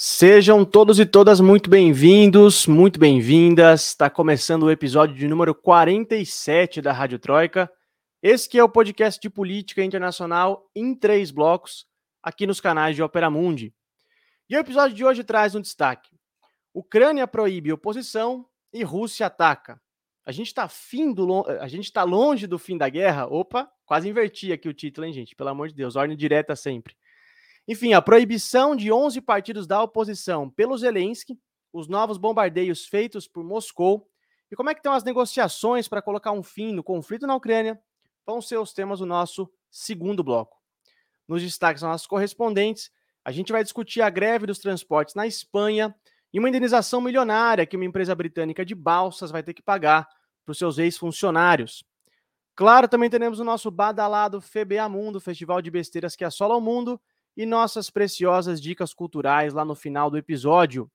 Sejam todos e todas muito bem-vindos, muito bem-vindas. Está começando o episódio de número 47 da Rádio Troika. Esse que é o podcast de política internacional em três blocos, aqui nos canais de Opera Mundi. E o episódio de hoje traz um destaque. Ucrânia proíbe oposição e Rússia ataca. A gente está a gente está longe do fim da guerra. Opa, quase inverti aqui o título, hein, gente? Pelo amor de Deus, ordem direta sempre. Enfim, a proibição de 11 partidos da oposição pelo Zelensky, os novos bombardeios feitos por Moscou e como é que estão as negociações para colocar um fim no conflito na Ucrânia vão ser os temas do nosso segundo bloco. Nos destaques nossos correspondentes, a gente vai discutir a greve dos transportes na Espanha e uma indenização milionária que uma empresa britânica de balsas vai ter que pagar para os seus ex-funcionários. Claro, também teremos o nosso badalado FBA Mundo, festival de besteiras que assola o mundo, e nossas preciosas dicas culturais lá no final do episódio.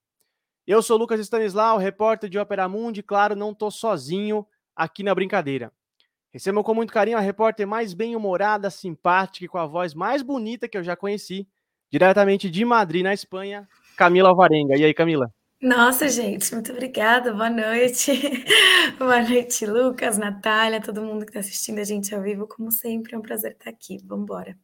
Eu sou Lucas Stanislau, repórter de Ópera Mundi, claro, não tô sozinho aqui na brincadeira. Recebam com muito carinho a repórter mais bem-humorada, simpática e com a voz mais bonita que eu já conheci, diretamente de Madrid, na Espanha, Camila Alvarenga. E aí, Camila? Nossa, gente, muito obrigada. Boa noite. Boa noite, Lucas, Natália, todo mundo que está assistindo a gente ao vivo. Como sempre, é um prazer estar aqui. Vamos embora.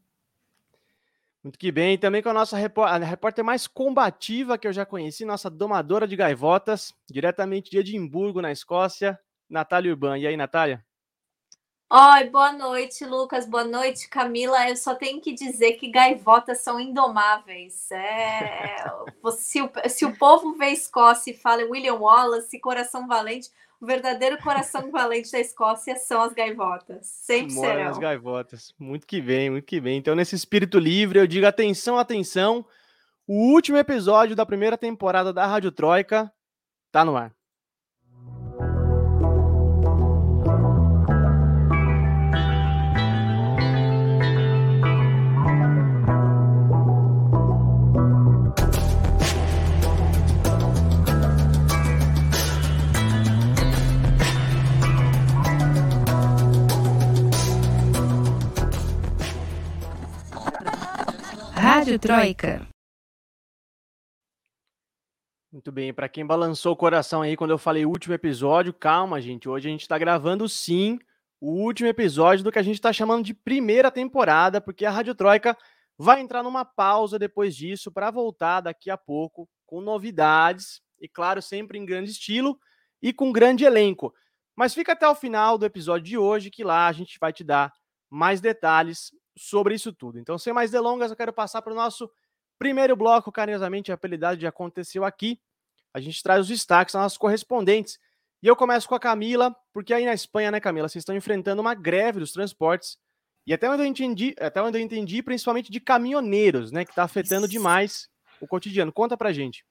Muito que bem. Também com a nossa repórter, a repórter mais combativa que eu já conheci, nossa domadora de gaivotas, diretamente de Edimburgo, na Escócia, Natália Urban. E aí, Natália? Oi, boa noite, Lucas. Boa noite, Camila. Eu só tenho que dizer que gaivotas são indomáveis. É... se, o, se o povo vê Escócia e fala William Wallace, coração valente, o verdadeiro coração valente da Escócia são as gaivotas. Sempre Mora serão. as gaivotas. Muito que bem, muito que bem. Então, nesse espírito livre, eu digo atenção, atenção. O último episódio da primeira temporada da Rádio Troika tá no ar. Rádio Troika. Muito bem, para quem balançou o coração aí quando eu falei último episódio, calma, gente. Hoje a gente está gravando sim o último episódio do que a gente está chamando de primeira temporada, porque a Rádio Troika vai entrar numa pausa depois disso para voltar daqui a pouco com novidades e, claro, sempre em grande estilo e com grande elenco. Mas fica até o final do episódio de hoje que lá a gente vai te dar mais detalhes sobre isso tudo. Então, sem mais delongas, eu quero passar para o nosso primeiro bloco, carinhosamente apelidado de Aconteceu Aqui. A gente traz os destaques das nossas correspondentes. E eu começo com a Camila, porque aí na Espanha, né, Camila, vocês estão enfrentando uma greve dos transportes. E até onde eu entendi, até onde eu entendi, principalmente de caminhoneiros, né, que está afetando demais o cotidiano. Conta pra gente.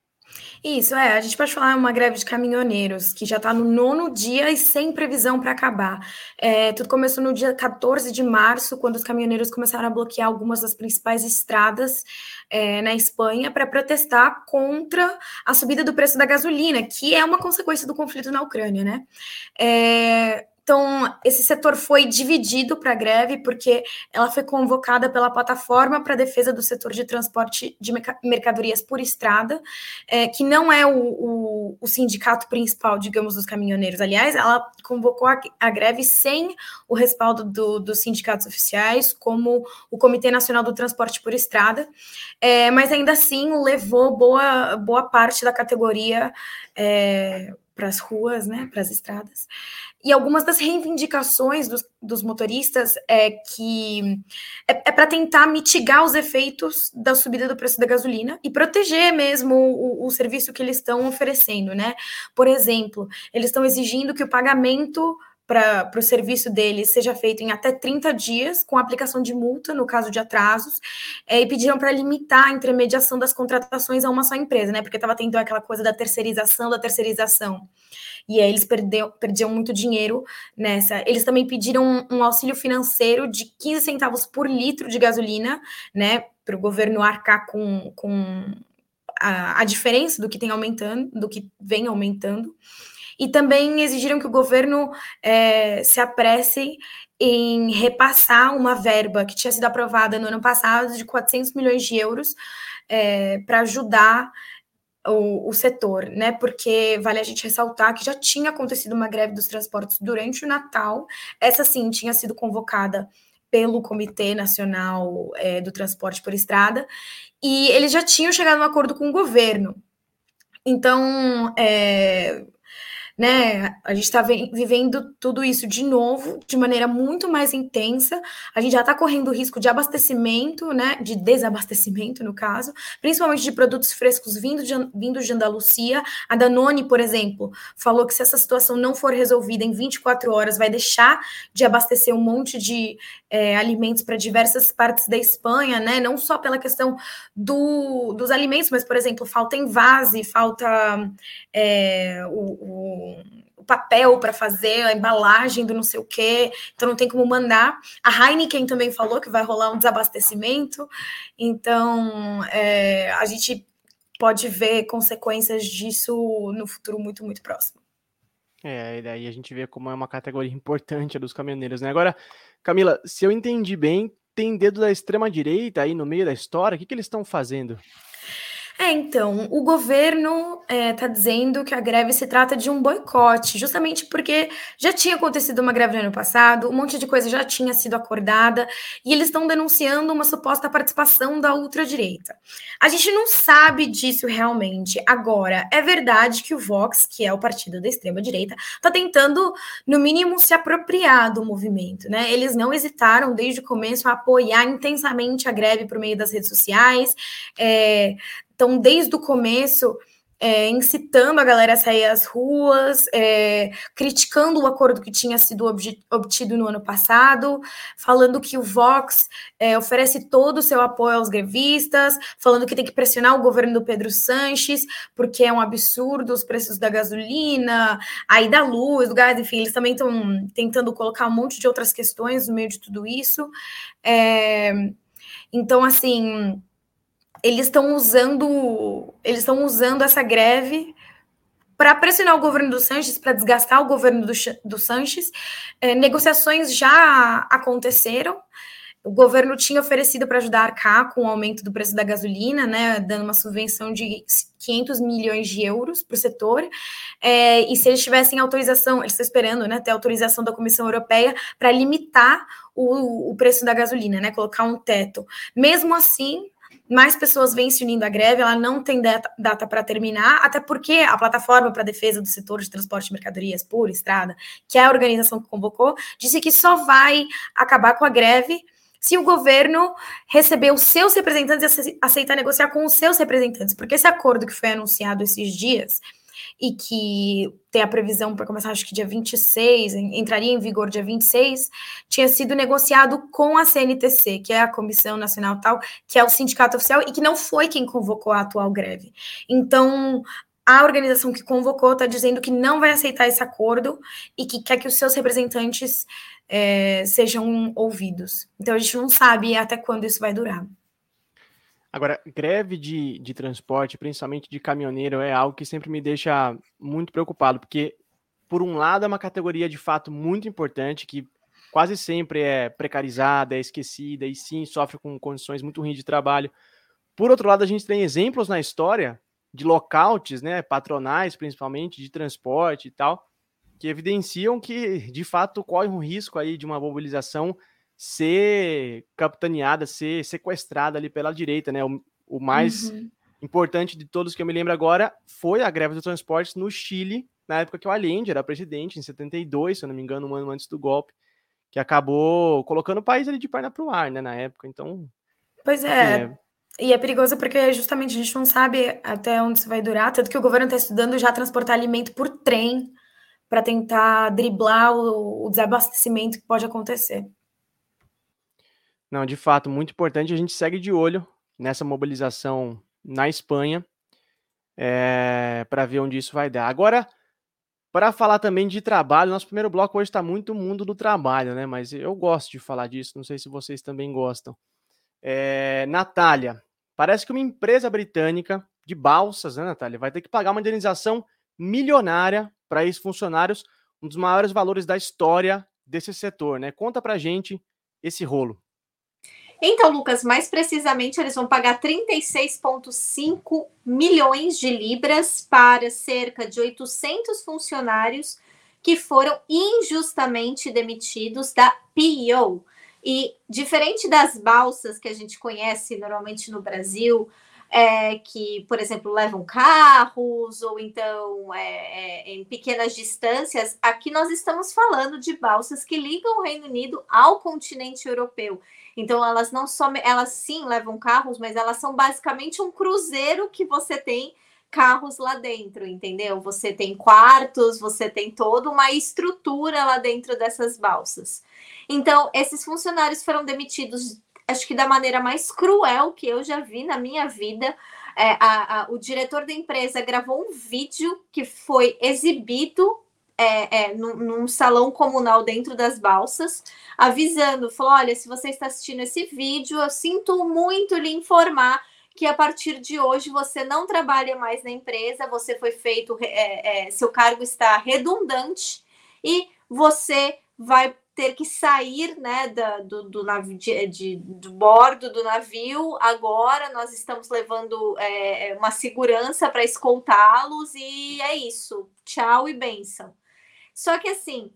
Isso, é. A gente pode falar uma greve de caminhoneiros que já está no nono dia e sem previsão para acabar. É, tudo começou no dia 14 de março, quando os caminhoneiros começaram a bloquear algumas das principais estradas é, na Espanha para protestar contra a subida do preço da gasolina, que é uma consequência do conflito na Ucrânia, né? É, então, esse setor foi dividido para a greve, porque ela foi convocada pela Plataforma para Defesa do Setor de Transporte de Mercadorias por Estrada, é, que não é o, o, o, sindicato principal, digamos, dos caminhoneiros. Aliás, ela convocou a, a greve sem o respaldo do, dos sindicatos oficiais, como o Comitê Nacional do Transporte por Estrada, é, mas ainda assim levou boa, boa parte da categoria. É, para as ruas, né, para as estradas. E algumas das reivindicações dos, dos motoristas é que é, é para tentar mitigar os efeitos da subida do preço da gasolina e proteger mesmo o, o serviço que eles estão oferecendo, né? Por exemplo, eles estão exigindo que o pagamento para o serviço deles seja feito em até 30 dias, com aplicação de multa no caso de atrasos, é, e pediram para limitar a intermediação das contratações a uma só empresa, né? Porque estava tendo aquela coisa da terceirização da terceirização. E aí eles perdeu, perdiam muito dinheiro nessa. Eles também pediram um, um auxílio financeiro de 15 centavos por litro de gasolina, né? Para o governo arcar com, com a, a diferença do que tem aumentando, do que vem aumentando e também exigiram que o governo é, se apresse em repassar uma verba que tinha sido aprovada no ano passado de 400 milhões de euros é, para ajudar o, o, setor, né? Porque vale a gente ressaltar que já tinha acontecido uma greve dos transportes durante o Natal. Essa sim tinha sido convocada pelo Comitê Nacional é, do Transporte por Estrada, e eles já tinham chegado a um acordo com o governo. Então, é, né? A gente está vivendo tudo isso de novo, de maneira muito mais intensa. A gente já está correndo o risco de abastecimento, né? De desabastecimento, no caso, principalmente de produtos frescos vindos de, vindos de Andalucia. A Danone, por exemplo, falou que se essa situação não for resolvida em 24 horas, vai deixar de abastecer um monte de é, alimentos para diversas partes da Espanha, né? Não só pela questão do, dos alimentos, mas, por exemplo, falta envase, falta é, o, o o papel para fazer a embalagem do não sei o quê, então não tem como mandar. A Heineken também falou que vai rolar um desabastecimento, então é, a gente pode ver consequências disso no futuro muito, muito próximo. É, e daí a gente vê como é uma categoria importante a dos caminhoneiros, né? Agora, Camila, se eu entendi bem, tem dedo da extrema-direita aí no meio da história, o que, que eles estão fazendo? É, então, o governo está é, dizendo que a greve se trata de um boicote, justamente porque já tinha acontecido uma greve no ano passado, um monte de coisa já tinha sido acordada, e eles estão denunciando uma suposta participação da ultradireita. A gente não sabe disso realmente. Agora, é verdade que o Vox, que é o partido da extrema-direita, está tentando, no mínimo, se apropriar do movimento, né? Eles não hesitaram desde o começo a apoiar intensamente a greve por meio das redes sociais. É, então, desde o começo, é, incitando a galera a sair às ruas, é, criticando o acordo que tinha sido obtido no ano passado, falando que o Vox é, oferece todo o seu apoio aos grevistas, falando que tem que pressionar o governo do Pedro Sanches, porque é um absurdo os preços da gasolina, aí da luz, do gás, enfim, eles também estão tentando colocar um monte de outras questões no meio de tudo isso. É, então, assim eles estão usando eles estão usando essa greve para pressionar o governo do Sanches, para desgastar o governo do, do Sanches. É, negociações já aconteceram. O governo tinha oferecido para ajudar a arcar com o aumento do preço da gasolina, né, dando uma subvenção de 500 milhões de euros para o setor. É, e se eles tivessem autorização, eles estão esperando né, ter autorização da Comissão Europeia para limitar o, o preço da gasolina, né, colocar um teto. Mesmo assim, mais pessoas vêm se unindo à greve, ela não tem data, data para terminar, até porque a plataforma para defesa do setor de transporte de mercadorias por estrada, que é a organização que convocou, disse que só vai acabar com a greve se o governo receber os seus representantes e aceitar negociar com os seus representantes, porque esse acordo que foi anunciado esses dias e que tem a previsão para começar, acho que dia 26, entraria em vigor dia 26, tinha sido negociado com a CNTC, que é a Comissão Nacional Tal, que é o sindicato oficial e que não foi quem convocou a atual greve. Então, a organização que convocou está dizendo que não vai aceitar esse acordo e que quer que os seus representantes é, sejam ouvidos. Então, a gente não sabe até quando isso vai durar. Agora, greve de, de transporte, principalmente de caminhoneiro, é algo que sempre me deixa muito preocupado, porque, por um lado, é uma categoria de fato muito importante, que quase sempre é precarizada, é esquecida e sim sofre com condições muito ruins de trabalho. Por outro lado, a gente tem exemplos na história de lockouts, né, patronais principalmente, de transporte e tal, que evidenciam que, de fato, corre um risco aí de uma mobilização ser capitaneada, ser sequestrada ali pela direita, né? O, o mais uhum. importante de todos que eu me lembro agora foi a greve dos transportes no Chile, na época que o Allende era presidente, em 72, se eu não me engano, um ano antes do golpe, que acabou colocando o país ali de perna pro ar, né, na época. Então. Pois é. é... E é perigoso porque justamente a gente não sabe até onde isso vai durar, tanto que o governo está estudando já transportar alimento por trem para tentar driblar o, o desabastecimento que pode acontecer. Não, de fato, muito importante. A gente segue de olho nessa mobilização na Espanha é, eh, para ver onde isso vai dar. Agora, para falar também de trabalho, nosso primeiro bloco hoje está muito mundo do trabalho, né? Mas eu gosto de falar disso, não sei se vocês também gostam. É, Natália, parece que uma empresa britânica de balsas, né, Natália, vai ter que pagar uma indenização milionária para esses funcionários, um dos maiores valores da história desse setor, né? Conta para gente esse rolo. Então, Lucas, mais precisamente, eles vão pagar 36,5 milhões de libras para cerca de 800 funcionários que foram injustamente demitidos da PEO. E diferente das balsas que a gente conhece normalmente no Brasil, é, que, por exemplo, levam carros ou então é, é, em pequenas distâncias, aqui nós estamos falando de balsas que ligam o Reino Unido ao continente europeu. Então, elas não só, elas sim levam carros, mas elas são basicamente um cruzeiro que você tem carros lá dentro, entendeu? Você tem quartos, você tem toda uma estrutura lá dentro dessas balsas. Então, esses funcionários foram demitidos, acho que da maneira mais cruel que eu já vi na minha vida. É, a, a, o diretor da empresa gravou um vídeo que foi exibido é, é, num, num, salão comunal dentro das balsas, avisando, falou: olha, se você está assistindo esse vídeo, eu sinto muito lhe informar que a partir de hoje você não trabalha mais na empresa, você foi feito, é, é, seu cargo está redundante e você vai ter que sair né, da, do, do, navio, de, de, do bordo do navio. Agora nós estamos levando é, uma segurança para escoltá-los e é isso. Tchau e benção. Só que assim,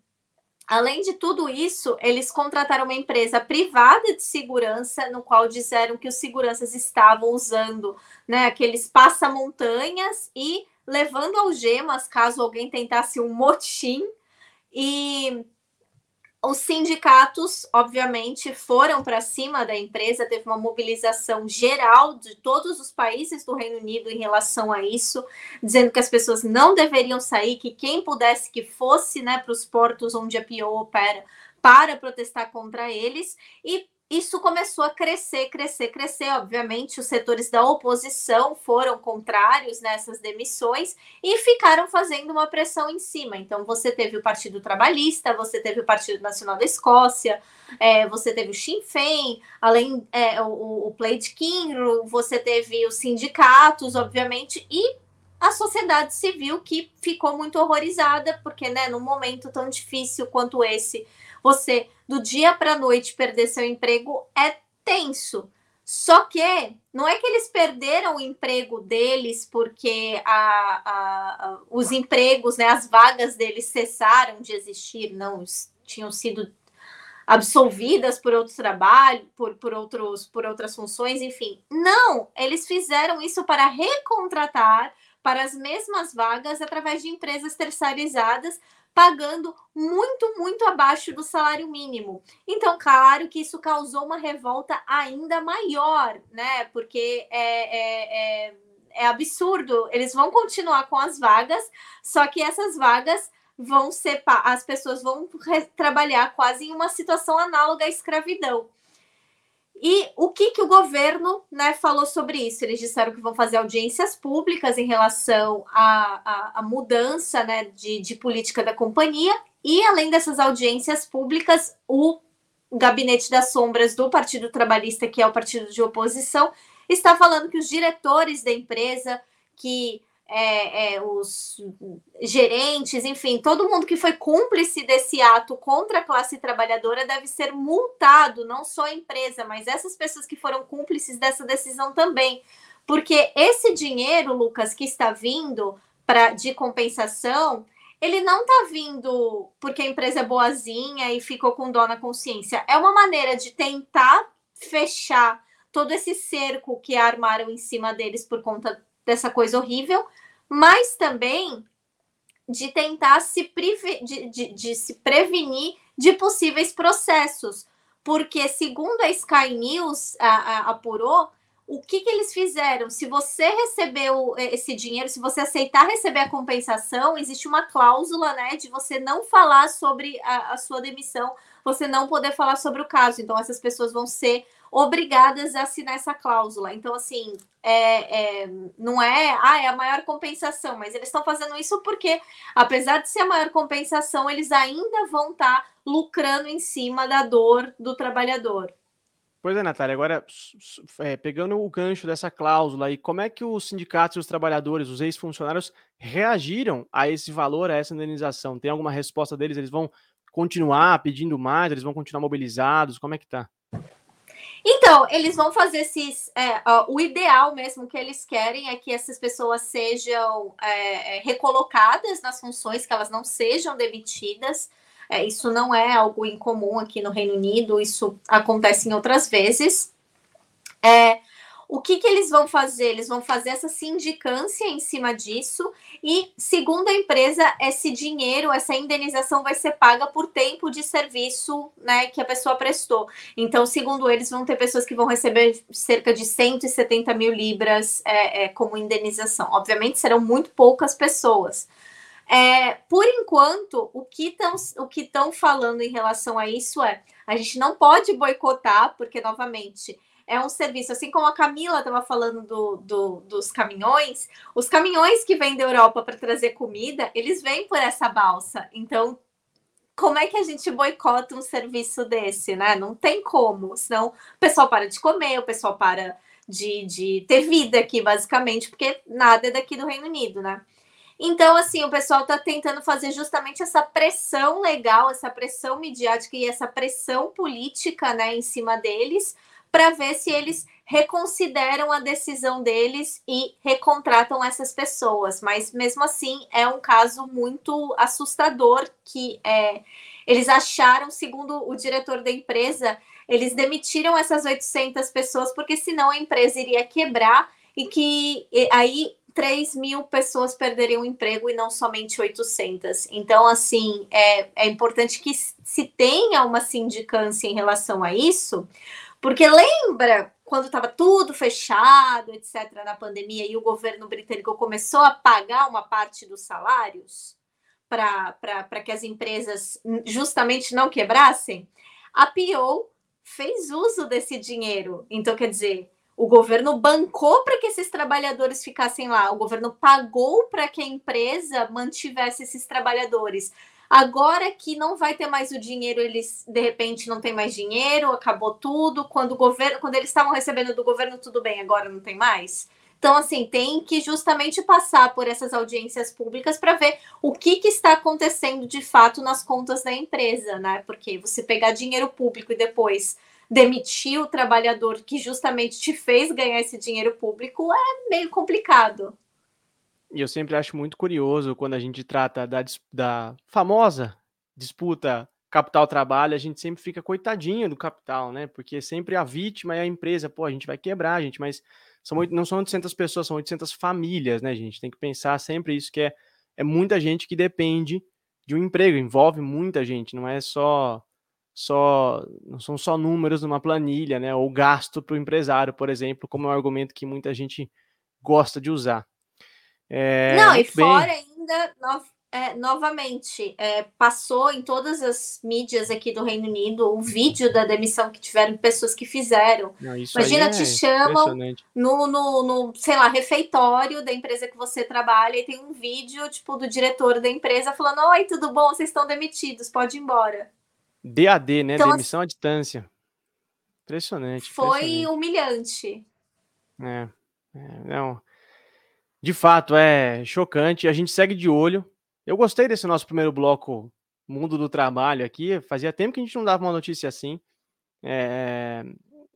Além de tudo isso, eles contrataram uma empresa privada de segurança, no qual disseram que os seguranças estavam usando né, aqueles passamontanhas e levando algemas caso alguém tentasse um motim. E os sindicatos, obviamente, foram para cima da empresa, teve uma mobilização geral de todos os países do Reino Unido em relação a isso, dizendo que as pessoas não deveriam sair, que quem pudesse que fosse né, para os portos onde a PO opera para protestar contra eles, e isso começou a crescer, crescer, crescer. Obviamente, os setores da oposição foram contrários nessas demissões e ficaram fazendo uma pressão em cima. Então, você teve o Partido Trabalhista, você teve o Partido Nacional da Escócia, é, você teve o Sinn Féin, além é, o, o Plaid Cymru, você teve os sindicatos, obviamente, e a sociedade civil que ficou muito horrorizada, porque, né, num momento tão difícil quanto esse, você do dia para a noite perder seu emprego é tenso. Só que não é que eles perderam o emprego deles porque a, a, a, os empregos, né, as vagas deles cessaram de existir, não tinham sido absolvidas por outros trabalhos, por, por, outros, por outras funções, enfim. Não, eles fizeram isso para recontratar para as mesmas vagas através de empresas terceirizadas pagando muito, muito abaixo do salário mínimo. Então, claro que isso causou uma revolta ainda maior, né? Porque é, é, é, é absurdo. Eles vão continuar com as vagas, só que essas vagas vão ser as pessoas vão trabalhar quase em uma situação análoga à escravidão. E o que, que o governo né, falou sobre isso? Eles disseram que vão fazer audiências públicas em relação à, à, à mudança né, de, de política da companhia, e além dessas audiências públicas, o gabinete das sombras do Partido Trabalhista, que é o partido de oposição, está falando que os diretores da empresa, que é, é, os gerentes, enfim, todo mundo que foi cúmplice desse ato contra a classe trabalhadora deve ser multado, não só a empresa, mas essas pessoas que foram cúmplices dessa decisão também. Porque esse dinheiro, Lucas, que está vindo para de compensação, ele não está vindo porque a empresa é boazinha e ficou com dó na consciência. É uma maneira de tentar fechar todo esse cerco que armaram em cima deles por conta dessa coisa horrível, mas também de tentar se de, de, de se prevenir de possíveis processos, porque segundo a Sky News a, a, apurou, o que, que eles fizeram? Se você recebeu esse dinheiro, se você aceitar receber a compensação, existe uma cláusula, né, de você não falar sobre a, a sua demissão, você não poder falar sobre o caso. Então, essas pessoas vão ser obrigadas a assinar essa cláusula. Então, assim, é, é, não é, ah, é a maior compensação, mas eles estão fazendo isso porque, apesar de ser a maior compensação, eles ainda vão estar tá lucrando em cima da dor do trabalhador. Pois é, Natália, agora é, pegando o gancho dessa cláusula aí, como é que os sindicatos e os trabalhadores, os ex-funcionários, reagiram a esse valor, a essa indenização? Tem alguma resposta deles? Eles vão continuar pedindo mais? Eles vão continuar mobilizados? Como é que tá? Então, eles vão fazer esses. É, o ideal mesmo que eles querem é que essas pessoas sejam é, é, recolocadas nas funções, que elas não sejam demitidas. É, isso não é algo incomum aqui no Reino Unido, isso acontece em outras vezes. É, o que, que eles vão fazer? Eles vão fazer essa sindicância em cima disso, e, segundo a empresa, esse dinheiro, essa indenização vai ser paga por tempo de serviço né, que a pessoa prestou. Então, segundo eles, vão ter pessoas que vão receber cerca de 170 mil libras é, é, como indenização. Obviamente, serão muito poucas pessoas. É, por enquanto, o que estão falando em relação a isso é: a gente não pode boicotar, porque, novamente, é um serviço, assim como a Camila estava falando do, do, dos caminhões, os caminhões que vêm da Europa para trazer comida, eles vêm por essa balsa. Então, como é que a gente boicota um serviço desse, né? Não tem como, senão o pessoal para de comer, o pessoal para de, de ter vida aqui, basicamente, porque nada é daqui do Reino Unido, né? Então, assim, o pessoal está tentando fazer justamente essa pressão legal, essa pressão midiática e essa pressão política, né, em cima deles, para ver se eles reconsideram a decisão deles e recontratam essas pessoas. Mas mesmo assim é um caso muito assustador que é, eles acharam, segundo o diretor da empresa, eles demitiram essas 800 pessoas porque senão a empresa iria quebrar e que e, aí 3 mil pessoas perderiam o emprego e não somente 800. Então, assim, é, é importante que se tenha uma sindicância em relação a isso, porque lembra quando estava tudo fechado, etc., na pandemia, e o governo britânico começou a pagar uma parte dos salários para que as empresas justamente não quebrassem? A PO fez uso desse dinheiro. Então, quer dizer, o governo bancou para que esses trabalhadores ficassem lá, o governo pagou para que a empresa mantivesse esses trabalhadores. Agora que não vai ter mais o dinheiro, eles de repente não tem mais dinheiro, acabou tudo. Quando o governo, quando eles estavam recebendo do governo, tudo bem, agora não tem mais. Então, assim, tem que justamente passar por essas audiências públicas para ver o que, que, está acontecendo de fato nas contas da empresa, né? Porque você pegar dinheiro público e depois demitir o trabalhador que justamente te fez ganhar esse dinheiro público é meio complicado. E eu sempre acho muito curioso quando a gente trata da, da famosa disputa capital-trabalho, a gente sempre fica coitadinho do capital, né? Porque sempre a vítima é a empresa. Pô, a gente vai quebrar, gente, mas são, não são 800 pessoas, são 800 famílias, né, gente? Tem que pensar sempre isso, que é, é muita gente que depende de um emprego, envolve muita gente, não é só só não são só números numa planilha, né? Ou gasto para o empresário, por exemplo, como é um argumento que muita gente gosta de usar. É, não, e fora bem. ainda, no, é, novamente, é, passou em todas as mídias aqui do Reino Unido o vídeo da demissão que tiveram pessoas que fizeram. Não, Imagina, te é chamam no, no, no, sei lá, refeitório da empresa que você trabalha e tem um vídeo, tipo, do diretor da empresa falando: Oi, tudo bom? Vocês estão demitidos, pode ir embora. DAD, né? Então, Demissão à distância. Impressionante. Foi impressionante. humilhante. É, é, não. De fato, é chocante. A gente segue de olho. Eu gostei desse nosso primeiro bloco Mundo do Trabalho aqui. Fazia tempo que a gente não dava uma notícia assim. É,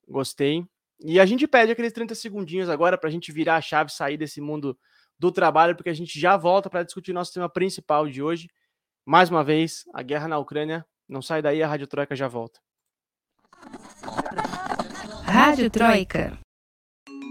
gostei. E a gente pede aqueles 30 segundinhos agora para a gente virar a chave, sair desse mundo do trabalho, porque a gente já volta para discutir nosso tema principal de hoje. Mais uma vez, a guerra na Ucrânia. Não sai daí, a Rádio Troika já volta. Rádio Troika.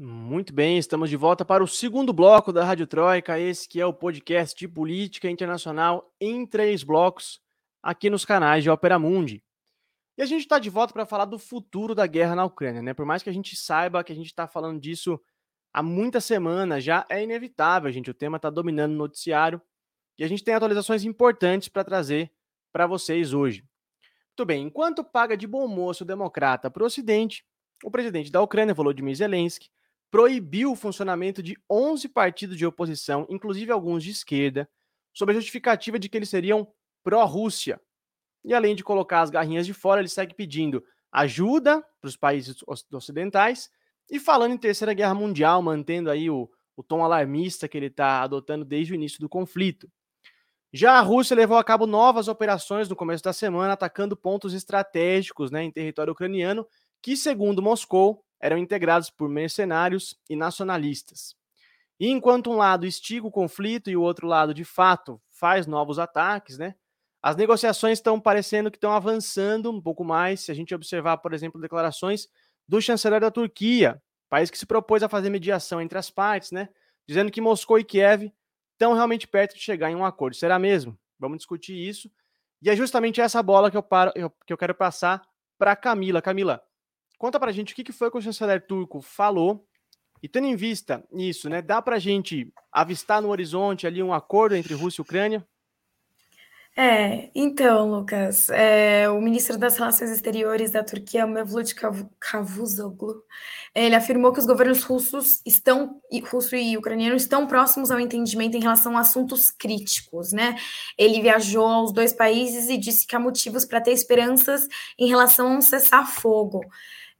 Muito bem, estamos de volta para o segundo bloco da Rádio Troika, esse que é o podcast de política internacional em três blocos, aqui nos canais de Opera Mundi. E a gente está de volta para falar do futuro da guerra na Ucrânia, né? Por mais que a gente saiba que a gente está falando disso há muitas semanas, já é inevitável, gente. O tema está dominando o noticiário e a gente tem atualizações importantes para trazer para vocês hoje. Muito bem, enquanto paga de bom moço democrata para o Ocidente, o presidente da Ucrânia, Volodymyr Zelensky, proibiu o funcionamento de 11 partidos de oposição, inclusive alguns de esquerda, sob a justificativa de que eles seriam pró-Rússia. E além de colocar as garrinhas de fora, ele segue pedindo ajuda para os países ocidentais e falando em Terceira Guerra Mundial, mantendo aí o, o tom alarmista que ele está adotando desde o início do conflito. Já a Rússia levou a cabo novas operações no começo da semana, atacando pontos estratégicos né, em território ucraniano, que, segundo Moscou, eram integrados por mercenários e nacionalistas. E enquanto um lado estiga o conflito e o outro lado, de fato, faz novos ataques, né? As negociações estão parecendo que estão avançando um pouco mais. Se a gente observar, por exemplo, declarações do chanceler da Turquia, país que se propôs a fazer mediação entre as partes, né? Dizendo que Moscou e Kiev estão realmente perto de chegar em um acordo. Será mesmo? Vamos discutir isso. E é justamente essa bola que eu, paro, que eu quero passar para Camila. Camila, conta para a gente o que, que foi que o chanceler turco falou e tendo em vista isso, né, dá para a gente avistar no horizonte ali um acordo entre Rússia e Ucrânia? É, então, Lucas, é, o ministro das Relações Exteriores da Turquia, Mevlut Cavusoglu, ele afirmou que os governos russos estão, russo e ucraniano estão próximos ao entendimento em relação a assuntos críticos, né? Ele viajou aos dois países e disse que há motivos para ter esperanças em relação a um cessar-fogo.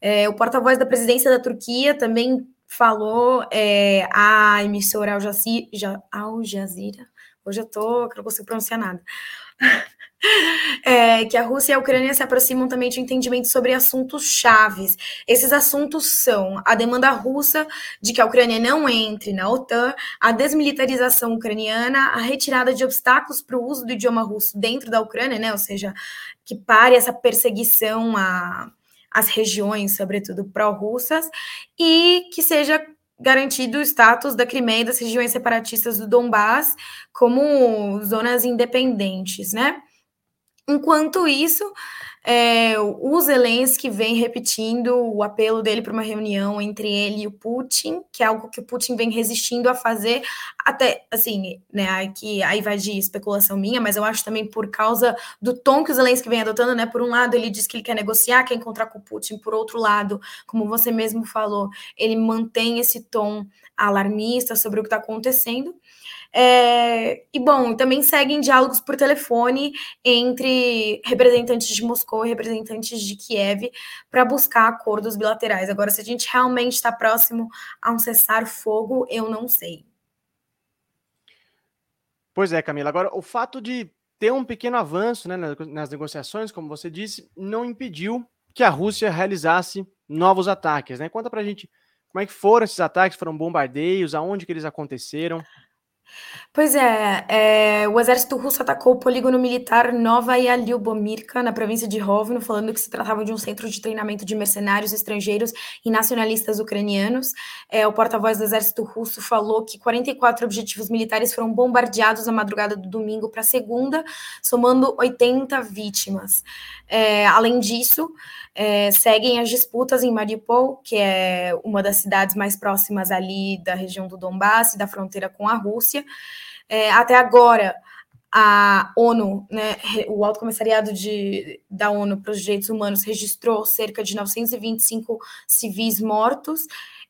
É, o porta-voz da presidência da Turquia também falou é, à emissora Al Jazeera, Al Jazeera hoje eu tô, que não consigo pronunciar nada, é, que a Rússia e a Ucrânia se aproximam também de um entendimento sobre assuntos chaves. Esses assuntos são a demanda russa de que a Ucrânia não entre na OTAN, a desmilitarização ucraniana, a retirada de obstáculos para o uso do idioma russo dentro da Ucrânia, né? Ou seja, que pare essa perseguição a as regiões, sobretudo pró-russas, e que seja garantido o status da Crimeia e das regiões separatistas do Donbás como zonas independentes, né? Enquanto isso, é, o Zelensky vem repetindo o apelo dele para uma reunião entre ele e o Putin, que é algo que o Putin vem resistindo a fazer, até assim, né? Que aí vai de especulação minha, mas eu acho também por causa do tom que o Zelensky vem adotando, né? Por um lado, ele diz que ele quer negociar, quer encontrar com o Putin, por outro lado, como você mesmo falou, ele mantém esse tom alarmista sobre o que está acontecendo. É, e bom, também seguem diálogos por telefone entre representantes de Moscou e representantes de Kiev para buscar acordos bilaterais. Agora, se a gente realmente está próximo a um cessar-fogo, eu não sei. Pois é, Camila. Agora, o fato de ter um pequeno avanço né, nas negociações, como você disse, não impediu que a Rússia realizasse novos ataques. Né? Conta pra gente como é que foram esses ataques, foram bombardeios, aonde que eles aconteceram? Pois é, é, o exército russo atacou o polígono militar Nova Lyubomirka, na província de Rovno, falando que se tratava de um centro de treinamento de mercenários estrangeiros e nacionalistas ucranianos. É, o porta-voz do exército russo falou que 44 objetivos militares foram bombardeados na madrugada do domingo para segunda, somando 80 vítimas. É, além disso, é, seguem as disputas em Mariupol, que é uma das cidades mais próximas ali da região do Donbass, da fronteira com a Rússia. É, até agora, a ONU, né, o Alto Comissariado de, da ONU para os Direitos Humanos registrou cerca de 925 civis mortos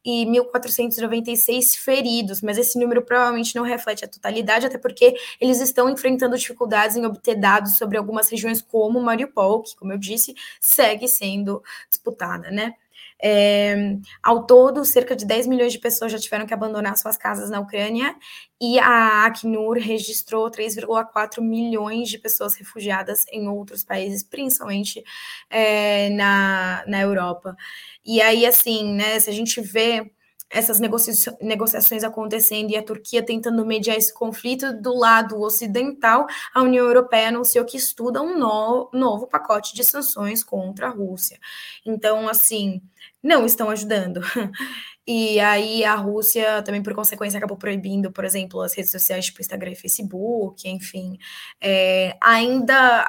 e 1.496 feridos, mas esse número provavelmente não reflete a totalidade, até porque eles estão enfrentando dificuldades em obter dados sobre algumas regiões como Mariupol, que, como eu disse, segue sendo disputada, né? É, ao todo, cerca de 10 milhões de pessoas já tiveram que abandonar suas casas na Ucrânia e a Acnur registrou 3,4 milhões de pessoas refugiadas em outros países, principalmente é, na, na Europa. E aí, assim, né, se a gente vê essas negocia negociações acontecendo e a Turquia tentando mediar esse conflito do lado ocidental, a União Europeia anunciou que estuda um no novo pacote de sanções contra a Rússia. Então, assim, não estão ajudando. E aí a Rússia também, por consequência, acabou proibindo, por exemplo, as redes sociais tipo Instagram e Facebook, enfim. É, ainda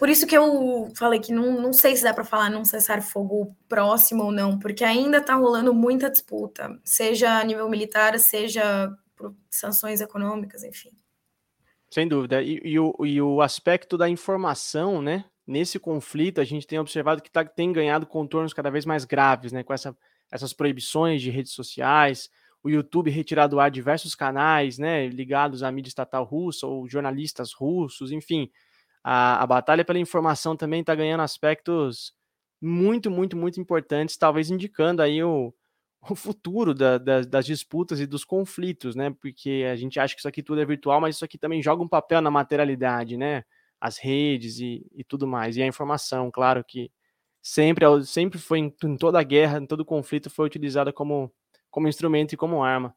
por isso que eu falei que não, não sei se dá para falar num cessar-fogo próximo ou não, porque ainda está rolando muita disputa, seja a nível militar, seja por sanções econômicas, enfim. Sem dúvida. E, e, o, e o aspecto da informação, né? Nesse conflito, a gente tem observado que tá, tem ganhado contornos cada vez mais graves, né? Com essa essas proibições de redes sociais, o YouTube retirado do ar diversos canais, né, ligados à mídia estatal russa ou jornalistas russos, enfim, a, a batalha pela informação também está ganhando aspectos muito, muito, muito importantes, talvez indicando aí o, o futuro da, da, das disputas e dos conflitos, né? Porque a gente acha que isso aqui tudo é virtual, mas isso aqui também joga um papel na materialidade, né? As redes e, e tudo mais. E a informação, claro que sempre, sempre foi em, em toda a guerra, em todo conflito, foi utilizada como, como instrumento e como arma.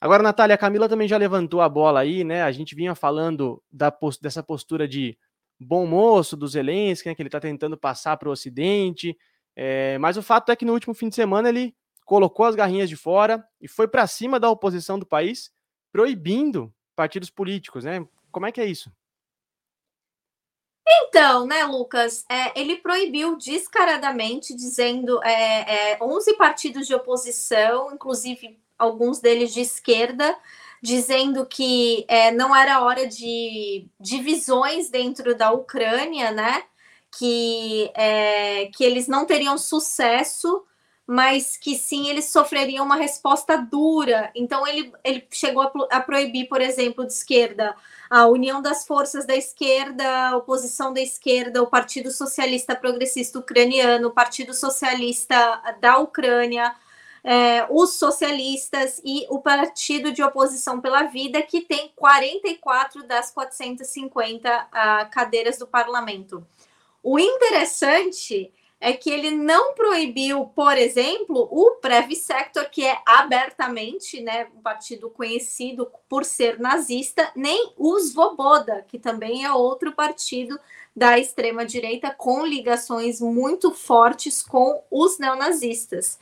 Agora, Natália, a Camila também já levantou a bola aí, né? A gente vinha falando da, dessa postura de bom moço do Zelensky, né, que ele está tentando passar para o Ocidente. É, mas o fato é que no último fim de semana ele colocou as garrinhas de fora e foi para cima da oposição do país, proibindo partidos políticos, né? Como é que é isso? Então, né, Lucas, é, ele proibiu descaradamente, dizendo é, é, 11 partidos de oposição, inclusive alguns deles de esquerda, dizendo que é, não era hora de divisões dentro da Ucrânia, né? Que, é, que eles não teriam sucesso, mas que sim eles sofreriam uma resposta dura. Então ele, ele chegou a, a proibir, por exemplo, de esquerda a União das Forças da Esquerda, a oposição da esquerda, o Partido Socialista Progressista Ucraniano, o Partido Socialista da Ucrânia, é, os socialistas e o Partido de Oposição pela Vida, que tem 44 das 450 uh, cadeiras do parlamento. O interessante é que ele não proibiu, por exemplo, o Prev Sector, que é abertamente né, um partido conhecido por ser nazista, nem o Svoboda, que também é outro partido da extrema-direita com ligações muito fortes com os neonazistas.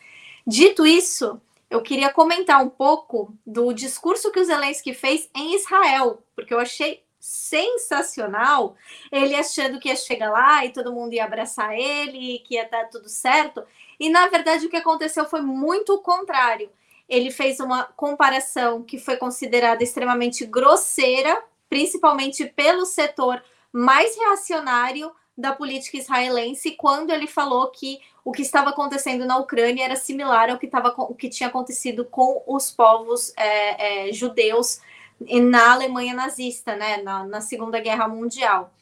Dito isso, eu queria comentar um pouco do discurso que o Zelensky fez em Israel, porque eu achei sensacional ele achando que ia chegar lá e todo mundo ia abraçar ele, que ia dar tudo certo. E na verdade o que aconteceu foi muito o contrário. Ele fez uma comparação que foi considerada extremamente grosseira, principalmente pelo setor mais reacionário da política israelense quando ele falou que o que estava acontecendo na Ucrânia era similar ao que, estava, o que tinha acontecido com os povos é, é, judeus na Alemanha nazista, né, na, na Segunda Guerra Mundial.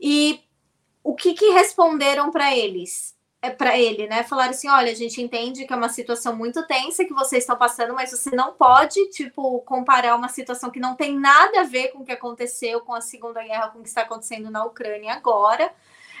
E o que, que responderam para eles? É para ele, né? Falaram assim: olha, a gente entende que é uma situação muito tensa que vocês estão passando, mas você não pode, tipo, comparar uma situação que não tem nada a ver com o que aconteceu com a Segunda Guerra, com o que está acontecendo na Ucrânia agora.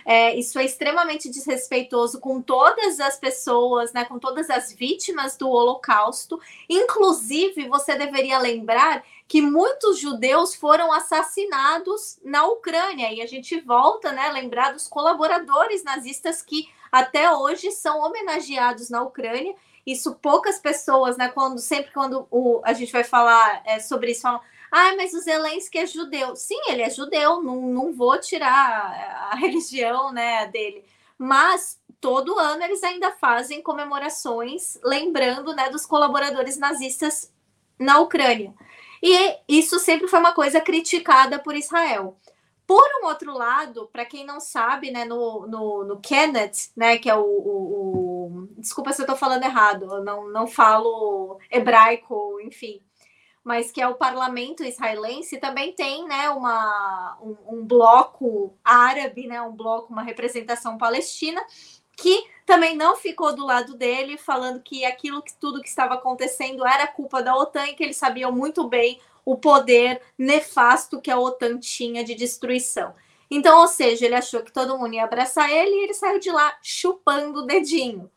É, isso é extremamente desrespeitoso com todas as pessoas, né, com todas as vítimas do Holocausto. Inclusive, você deveria lembrar que muitos judeus foram assassinados na Ucrânia e a gente volta, né, lembrar dos colaboradores nazistas que até hoje são homenageados na Ucrânia. Isso poucas pessoas, né? Quando sempre quando o, a gente vai falar é, sobre isso, falam, ah, mas o Zelensky é judeu. Sim, ele é judeu, não, não vou tirar a religião né, dele. Mas todo ano eles ainda fazem comemorações lembrando né, dos colaboradores nazistas na Ucrânia. E isso sempre foi uma coisa criticada por Israel. Por um outro lado, para quem não sabe, né, no, no, no Kenneth, né, que é o, o, o Desculpa se eu estou falando errado, eu não, não falo hebraico, enfim. Mas que é o parlamento israelense, também tem né, uma, um, um bloco árabe, né, um bloco, uma representação palestina, que também não ficou do lado dele, falando que aquilo que tudo que estava acontecendo era culpa da OTAN e que eles sabiam muito bem o poder nefasto que a OTAN tinha de destruição. Então, ou seja, ele achou que todo mundo ia abraçar ele e ele saiu de lá chupando o dedinho.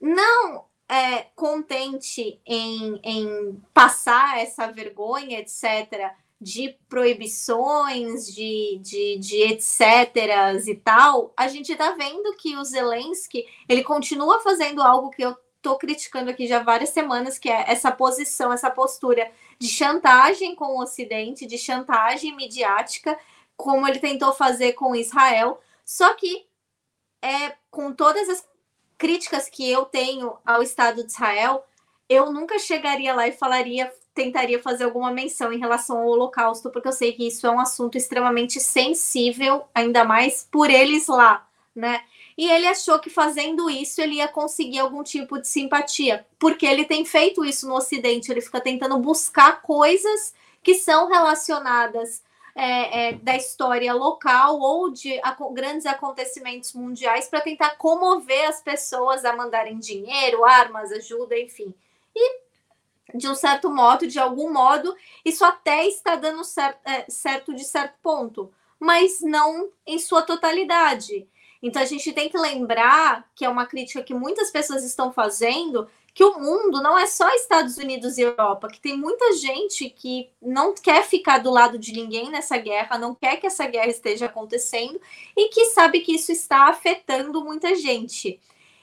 Não é, contente em, em passar essa vergonha, etc., de proibições, de, de, de etc. e tal, a gente está vendo que o Zelensky ele continua fazendo algo que eu estou criticando aqui já várias semanas, que é essa posição, essa postura de chantagem com o Ocidente, de chantagem midiática, como ele tentou fazer com Israel. Só que, é, com todas as críticas que eu tenho ao Estado de Israel, eu nunca chegaria lá e falaria, tentaria fazer alguma menção em relação ao Holocausto, porque eu sei que isso é um assunto extremamente sensível, ainda mais por eles lá, né? e ele achou que fazendo isso ele ia conseguir algum tipo de simpatia, porque ele tem feito isso no Ocidente, ele fica tentando buscar coisas que são relacionadas é, é, da história local ou de grandes acontecimentos mundiais para tentar comover as pessoas a mandarem dinheiro, armas, ajuda, enfim. E de um certo modo, de algum modo, isso até está dando certo, é, certo de certo ponto, mas não em sua totalidade. Então a gente tem que lembrar que é uma crítica que muitas pessoas estão fazendo, que o mundo não é só Estados Unidos e Europa, que tem muita gente que não quer ficar do lado de ninguém nessa guerra, não quer que essa guerra esteja acontecendo e que sabe que isso está afetando muita gente.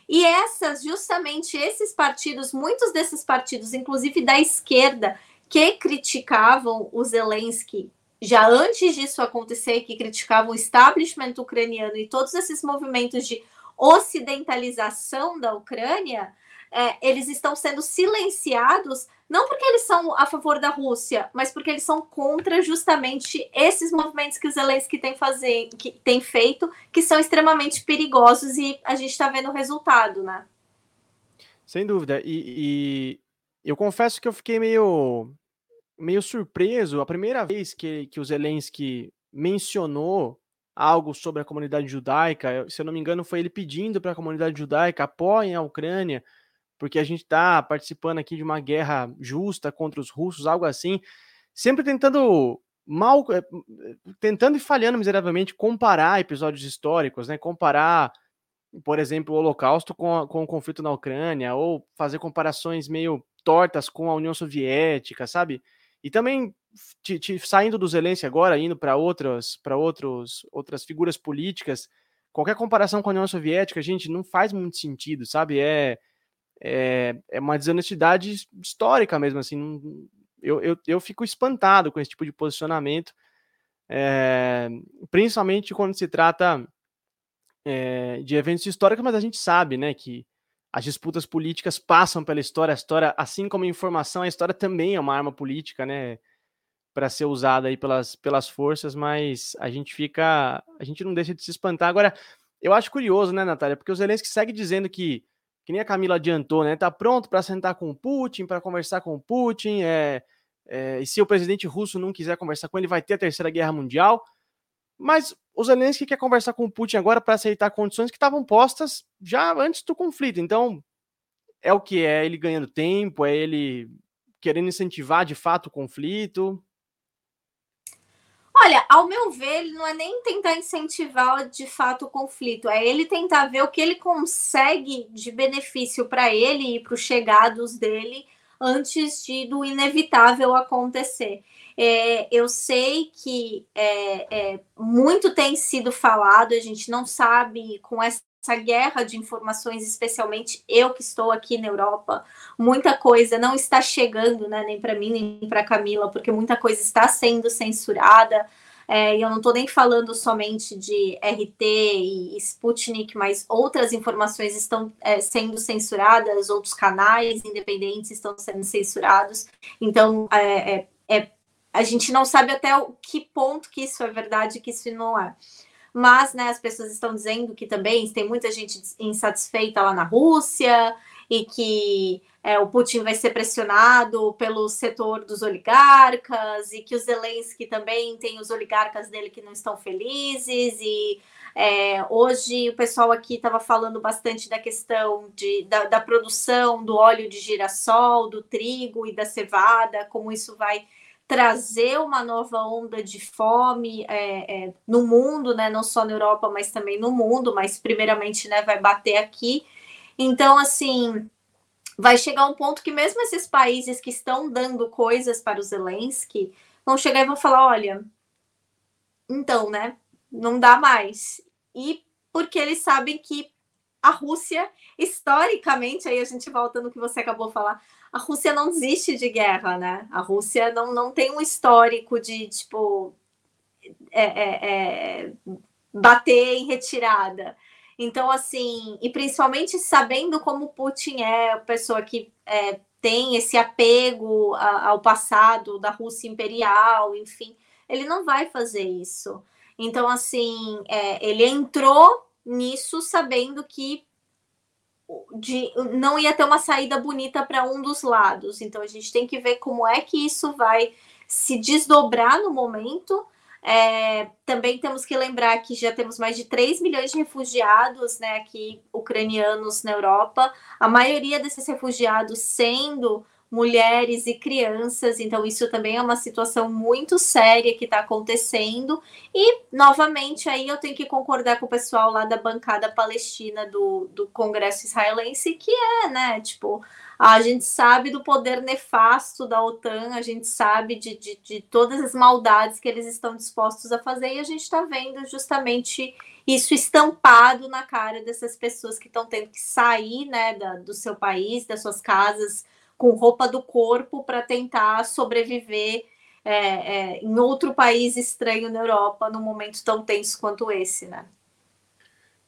E essas, justamente esses partidos, muitos desses partidos, inclusive da esquerda, que criticavam o Zelensky já antes disso acontecer, que criticavam o establishment ucraniano e todos esses movimentos de ocidentalização da Ucrânia, é, eles estão sendo silenciados, não porque eles são a favor da Rússia, mas porque eles são contra justamente esses movimentos que Zelensky tem, fazer, que tem feito, que são extremamente perigosos e a gente está vendo o resultado, né? Sem dúvida. E, e eu confesso que eu fiquei meio meio surpreso a primeira vez que, que o Zelensky mencionou algo sobre a comunidade judaica. Se eu não me engano, foi ele pedindo para a comunidade judaica apoiem a Ucrânia, porque a gente está participando aqui de uma guerra justa contra os russos, algo assim. Sempre tentando mal, eh, tentando e falhando miseravelmente comparar episódios históricos, né? Comparar, por exemplo, o Holocausto com, a, com o conflito na Ucrânia, ou fazer comparações meio tortas com a União Soviética, sabe? E também te, te, saindo do Zelensky agora, indo para outras, para outros, outras figuras políticas, qualquer comparação com a União Soviética, gente, não faz muito sentido, sabe? É, é, é uma desonestidade histórica mesmo, assim. Eu, eu, eu fico espantado com esse tipo de posicionamento, é, principalmente quando se trata é, de eventos históricos, mas a gente sabe, né, que as disputas políticas passam pela história, a história, assim como a informação, a história também é uma arma política, né? Para ser usada aí pelas, pelas forças, mas a gente fica. A gente não deixa de se espantar. Agora, eu acho curioso, né, Natália? Porque o Zelensky segue dizendo que, que nem a Camila adiantou, né? Tá pronto para sentar com o Putin, para conversar com o Putin, é, é, e se o presidente russo não quiser conversar com ele, vai ter a terceira guerra mundial. Mas o Zelensky quer conversar com o Putin agora para aceitar condições que estavam postas já antes do conflito. Então, é o que é ele ganhando tempo, é ele querendo incentivar de fato o conflito. Olha, ao meu ver, ele não é nem tentar incentivar de fato o conflito, é ele tentar ver o que ele consegue de benefício para ele e para os chegados dele antes de do inevitável acontecer. É, eu sei que é, é, muito tem sido falado, a gente não sabe com essa guerra de informações, especialmente eu que estou aqui na Europa, muita coisa não está chegando, né, nem para mim nem para Camila, porque muita coisa está sendo censurada. É, e eu não estou nem falando somente de RT e Sputnik, mas outras informações estão é, sendo censuradas, outros canais independentes estão sendo censurados. Então, é, é, é a gente não sabe até o que ponto que isso é verdade que isso não é. Mas, né, as pessoas estão dizendo que também tem muita gente insatisfeita lá na Rússia e que é, o Putin vai ser pressionado pelo setor dos oligarcas e que o Zelensky também tem os oligarcas dele que não estão felizes e é, hoje o pessoal aqui estava falando bastante da questão de, da, da produção do óleo de girassol, do trigo e da cevada, como isso vai trazer uma nova onda de fome é, é, no mundo, né? Não só na Europa, mas também no mundo, mas primeiramente, né, vai bater aqui. Então, assim, vai chegar um ponto que mesmo esses países que estão dando coisas para o Zelensky vão chegar e vão falar: olha, então, né? Não dá mais. E porque eles sabem que a Rússia, historicamente, aí a gente volta no que você acabou de falar, a Rússia não desiste de guerra, né? A Rússia não, não tem um histórico de, tipo, é, é, é, bater em retirada. Então, assim, e principalmente sabendo como Putin é a pessoa que é, tem esse apego a, ao passado da Rússia imperial, enfim, ele não vai fazer isso. Então, assim, é, ele entrou nisso, sabendo que de, não ia ter uma saída bonita para um dos lados. Então a gente tem que ver como é que isso vai se desdobrar no momento. É, também temos que lembrar que já temos mais de 3 milhões de refugiados né, aqui, ucranianos na Europa, a maioria desses refugiados sendo mulheres e crianças, então isso também é uma situação muito séria que está acontecendo. E, novamente, aí eu tenho que concordar com o pessoal lá da bancada palestina do, do Congresso israelense, que é, né, tipo, a gente sabe do poder nefasto da OTAN, a gente sabe de, de, de todas as maldades que eles estão dispostos a fazer, e a gente está vendo justamente isso estampado na cara dessas pessoas que estão tendo que sair né, da, do seu país, das suas casas, com roupa do corpo para tentar sobreviver é, é, em outro país estranho na Europa num momento tão tenso quanto esse, né?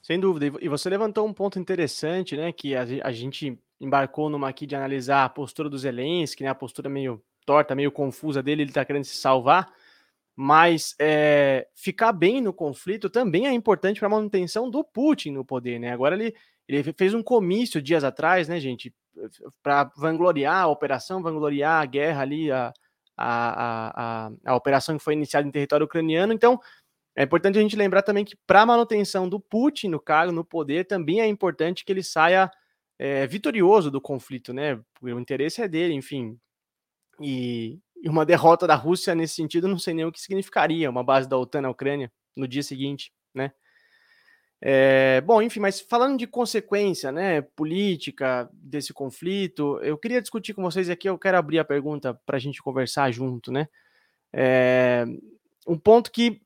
Sem dúvida. E você levantou um ponto interessante, né? Que a, gente embarcou numa aqui de analisar a postura do Zelensky, né? A postura meio torta, meio confusa dele, ele está querendo se salvar. Mas é, ficar bem no conflito também é importante para a manutenção do Putin no poder, né? Agora ele, ele fez um comício dias atrás, né, gente? Para vangloriar a operação, vangloriar a guerra ali, a, a, a, a, operação que foi iniciada em território ucraniano. Então, é importante a gente lembrar também que para a manutenção do Putin no cargo, no poder, também é importante que ele saia é, vitorioso do conflito, né? O interesse é dele, enfim. E, e uma derrota da Rússia nesse sentido, não sei nem o que significaria uma base da OTAN na Ucrânia no dia seguinte, né? É, bom, enfim, mas falando de consequência, né, política desse conflito, eu queria discutir com vocês aqui. Eu quero abrir a pergunta para a gente conversar junto, né? É, um ponto que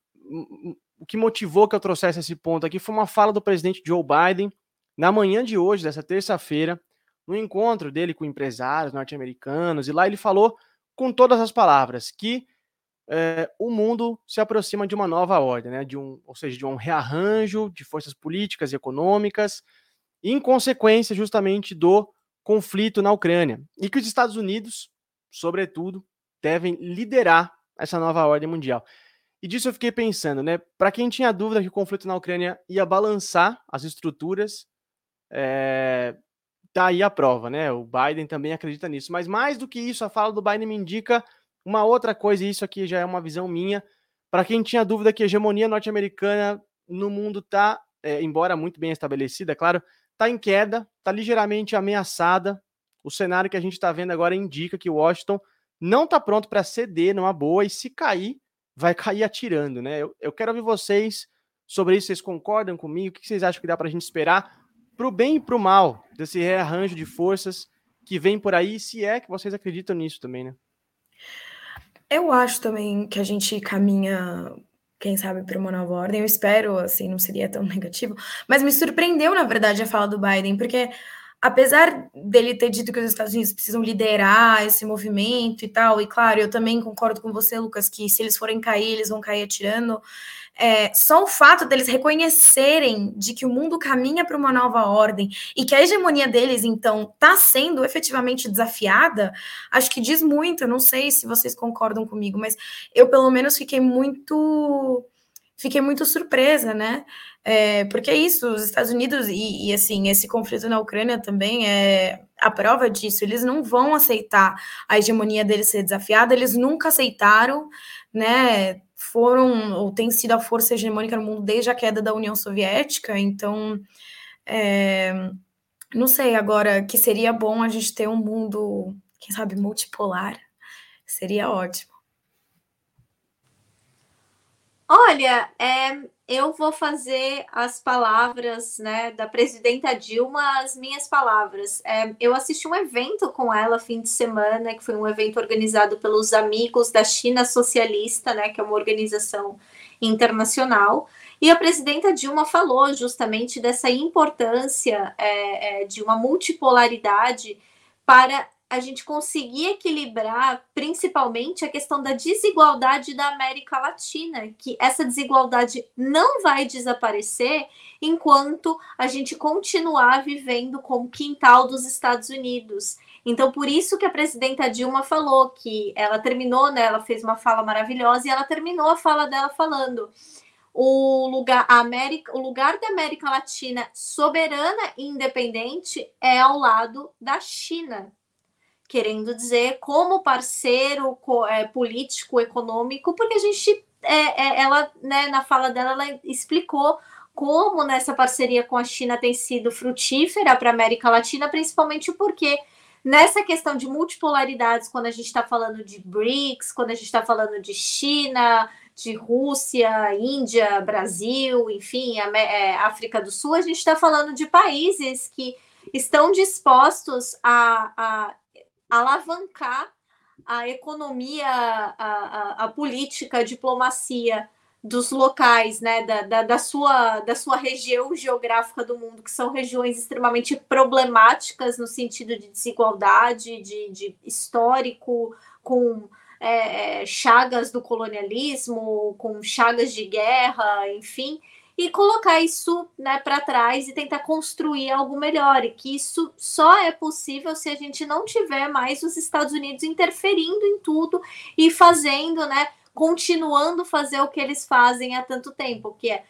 o que motivou que eu trouxesse esse ponto aqui foi uma fala do presidente Joe Biden na manhã de hoje, dessa terça-feira, no encontro dele com empresários norte-americanos, e lá ele falou com todas as palavras que é, o mundo se aproxima de uma nova ordem, né? de um, ou seja, de um rearranjo de forças políticas e econômicas, em consequência justamente do conflito na Ucrânia. E que os Estados Unidos, sobretudo, devem liderar essa nova ordem mundial. E disso eu fiquei pensando, né? Para quem tinha dúvida que o conflito na Ucrânia ia balançar as estruturas, é, tá aí a prova, né? O Biden também acredita nisso. Mas mais do que isso, a fala do Biden me indica uma outra coisa, e isso aqui já é uma visão minha, para quem tinha dúvida que a hegemonia norte-americana no mundo está, é, embora muito bem estabelecida, claro, está em queda, está ligeiramente ameaçada. O cenário que a gente está vendo agora indica que Washington não está pronto para ceder numa boa, e se cair, vai cair atirando, né? Eu, eu quero ouvir vocês sobre isso, vocês concordam comigo? O que vocês acham que dá para a gente esperar para o bem e para o mal desse rearranjo de forças que vem por aí, se é que vocês acreditam nisso também, né? Eu acho também que a gente caminha, quem sabe, para uma nova ordem. Eu espero, assim, não seria tão negativo. Mas me surpreendeu, na verdade, a fala do Biden, porque apesar dele ter dito que os Estados Unidos precisam liderar esse movimento e tal, e claro, eu também concordo com você, Lucas, que se eles forem cair, eles vão cair atirando. É, só o fato deles reconhecerem de que o mundo caminha para uma nova ordem e que a hegemonia deles, então, está sendo efetivamente desafiada, acho que diz muito. Eu não sei se vocês concordam comigo, mas eu, pelo menos, fiquei muito. Fiquei muito surpresa, né? É, porque é isso, os Estados Unidos e, e, assim, esse conflito na Ucrânia também é a prova disso. Eles não vão aceitar a hegemonia deles ser desafiada, eles nunca aceitaram, né? Foram ou têm sido a força hegemônica no mundo desde a queda da União Soviética, então é, não sei agora que seria bom a gente ter um mundo, quem sabe, multipolar. Seria ótimo. Olha, é, eu vou fazer as palavras né, da presidenta Dilma, as minhas palavras. É, eu assisti um evento com ela fim de semana, que foi um evento organizado pelos Amigos da China Socialista, né, que é uma organização internacional. E a presidenta Dilma falou justamente dessa importância é, é de uma multipolaridade para a gente conseguir equilibrar principalmente a questão da desigualdade da América Latina, que essa desigualdade não vai desaparecer enquanto a gente continuar vivendo como quintal dos Estados Unidos. Então, por isso que a presidenta Dilma falou que ela terminou, né? Ela fez uma fala maravilhosa e ela terminou a fala dela falando: o lugar, a América, o lugar da América Latina soberana e independente é ao lado da China, querendo dizer como parceiro é, político, econômico, porque a gente, é, é, ela, né, na fala dela, ela explicou como nessa parceria com a China tem sido frutífera para a América Latina, principalmente porque nessa questão de multipolaridades, quando a gente está falando de BRICS, quando a gente está falando de China, de Rússia, Índia, Brasil, enfim, é, África do Sul, a gente está falando de países que estão dispostos a, a alavancar a economia, a, a, a política, a diplomacia dos locais, né, da, da, da, sua, da sua região geográfica do mundo, que são regiões extremamente problemáticas no sentido de desigualdade, de, de histórico, com é, é chagas do colonialismo, com chagas de guerra, enfim, e colocar isso né, para trás e tentar construir algo melhor. E que isso só é possível se a gente não tiver mais os Estados Unidos interferindo em tudo e fazendo, né, continuando fazer o que eles fazem há tanto tempo, que é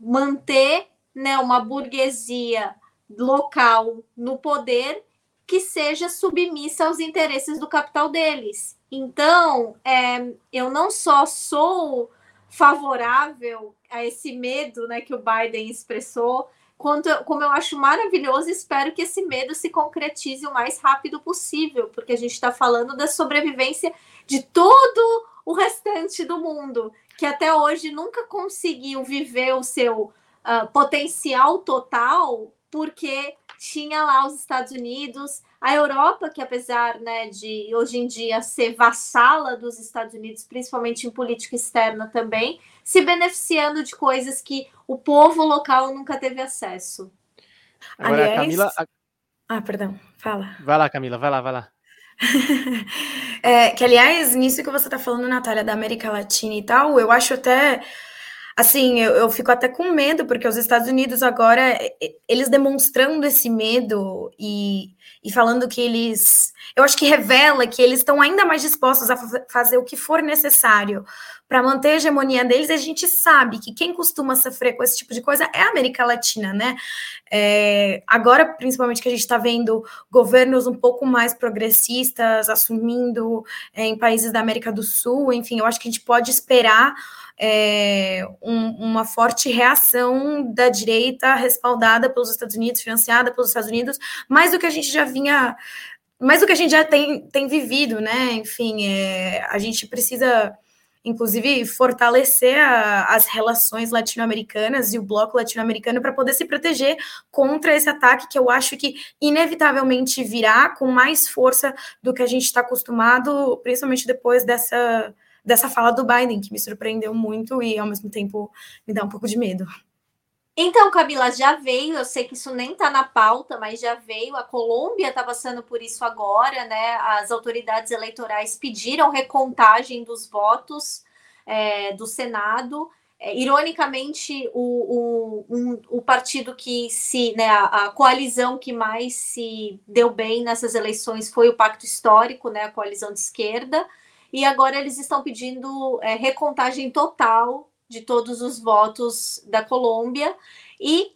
manter né, uma burguesia local no poder que seja submissa aos interesses do capital deles. Então, é, eu não só sou favorável a esse medo né, que o Biden expressou, quanto, como eu acho maravilhoso, espero que esse medo se concretize o mais rápido possível, porque a gente está falando da sobrevivência de todo o restante do mundo, que até hoje nunca conseguiu viver o seu uh, potencial total, porque tinha lá os Estados Unidos, a Europa, que apesar né, de hoje em dia ser vassala dos Estados Unidos, principalmente em política externa também, se beneficiando de coisas que o povo local nunca teve acesso. Agora, Aliás... Camila. Ah, perdão, fala. Vai lá, Camila, vai lá, vai lá. é, que, aliás, nisso que você está falando, Natália, da América Latina e tal, eu acho até assim, eu, eu, fico até com medo, porque os Estados Unidos agora, eles demonstrando esse medo e, e falando que eles. Eu acho que revela que eles estão ainda mais dispostos a fazer o que for necessário para manter a hegemonia deles. A gente sabe que quem costuma sofrer com esse tipo de coisa é a América Latina, né? É, agora, principalmente, que a gente está vendo governos um pouco mais progressistas assumindo é, em países da América do Sul, enfim, eu acho que a gente pode esperar é, um, uma forte reação da direita respaldada pelos Estados Unidos, financiada pelos Estados Unidos, mais do que a gente já vinha, mais do que a gente já tem, tem vivido, né? Enfim, é, a gente precisa inclusive fortalecer a, as relações latino-americanas e o bloco latino-americano para poder se proteger contra esse ataque que eu acho que inevitavelmente virá com mais força do que a gente está acostumado, principalmente depois dessa dessa fala do Biden, que me surpreendeu muito e ao mesmo tempo me dá um pouco de medo. Então, Camila, já veio, eu sei que isso nem está na pauta, mas já veio. A Colômbia está passando por isso agora, né? As autoridades eleitorais pediram recontagem dos votos é, do Senado. É, ironicamente, o, o, um, o partido que se, né, a, a, coalizão que mais se deu bem nessas eleições foi o Pacto Histórico, né, a coalizão de esquerda e agora eles estão pedindo é, recontagem total de todos os votos da Colômbia. E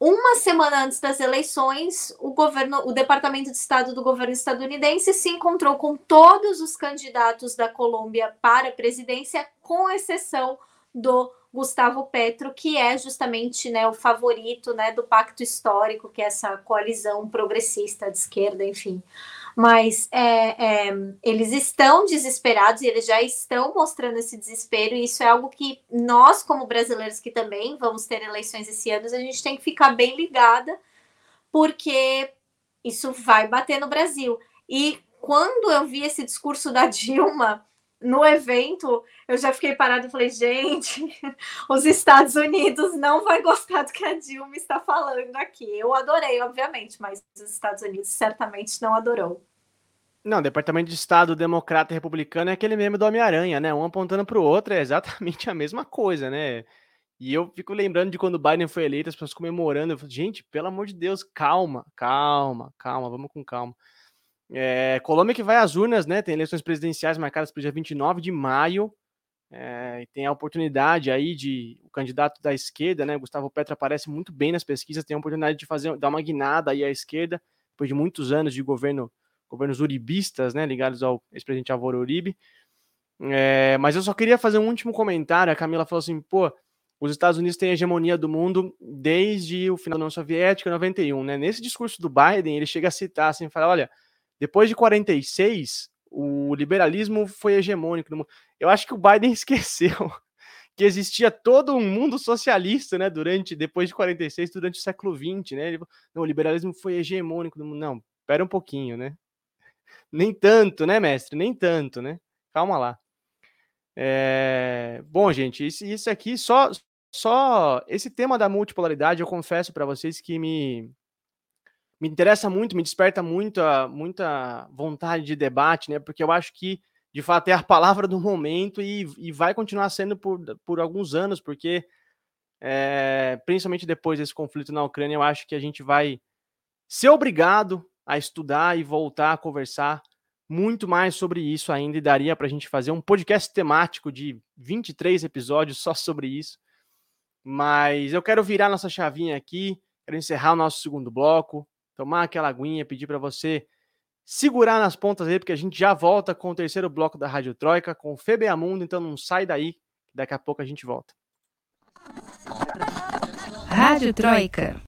uma semana antes das eleições, o governo, o Departamento de Estado do governo estadunidense se encontrou com todos os candidatos da Colômbia para a presidência, com exceção do Gustavo Petro, que é justamente né, o favorito né, do pacto histórico, que é essa coalizão progressista de esquerda, enfim mas é, é, eles estão desesperados e eles já estão mostrando esse desespero, e isso é algo que nós, como brasileiros que também vamos ter eleições esse ano, a gente tem que ficar bem ligada, porque isso vai bater no Brasil. E quando eu vi esse discurso da Dilma no evento, eu já fiquei parada e falei, gente, os Estados Unidos não vai gostar do que a Dilma está falando aqui. Eu adorei, obviamente, mas os Estados Unidos certamente não adorou. Não, Departamento de Estado Democrata e Republicano é aquele meme do Homem-Aranha, né? Um apontando para o outro é exatamente a mesma coisa, né? E eu fico lembrando de quando o Biden foi eleito, as pessoas comemorando. Eu falo, gente, pelo amor de Deus, calma, calma, calma, vamos com calma. É, Colômbia que vai às urnas, né? Tem eleições presidenciais marcadas para o dia 29 de maio. É, tem a oportunidade aí de o candidato da esquerda, né, Gustavo Petro aparece muito bem nas pesquisas, tem a oportunidade de fazer dar uma guinada aí à esquerda depois de muitos anos de governo governos uribistas, né, ligados ao ex-presidente Álvaro Uribe. É, mas eu só queria fazer um último comentário. A Camila falou assim, pô, os Estados Unidos têm a hegemonia do mundo desde o final da União Soviética, 91, né? Nesse discurso do Biden, ele chega a citar assim, fala, olha, depois de 46, o liberalismo foi hegemônico no mundo. Eu acho que o Biden esqueceu que existia todo um mundo socialista, né, durante depois de 46, durante o século 20, né? Ele, não, o liberalismo foi hegemônico no mundo. Não, espera um pouquinho, né? Nem tanto, né, mestre? Nem tanto, né? Calma lá. É... Bom, gente, isso, aqui só só esse tema da multipolaridade, eu confesso para vocês que me me interessa muito, me desperta muita, muita vontade de debate, né? Porque eu acho que, de fato, é a palavra do momento e, e vai continuar sendo por, por alguns anos, porque, é, principalmente depois desse conflito na Ucrânia, eu acho que a gente vai ser obrigado a estudar e voltar a conversar muito mais sobre isso ainda, e daria para a gente fazer um podcast temático de 23 episódios só sobre isso. Mas eu quero virar nossa chavinha aqui, quero encerrar o nosso segundo bloco, tomar aquela aguinha, pedir para você segurar nas pontas aí, porque a gente já volta com o terceiro bloco da Rádio Troika, com o FBA Mundo, então não sai daí, daqui a pouco a gente volta. Rádio Troika.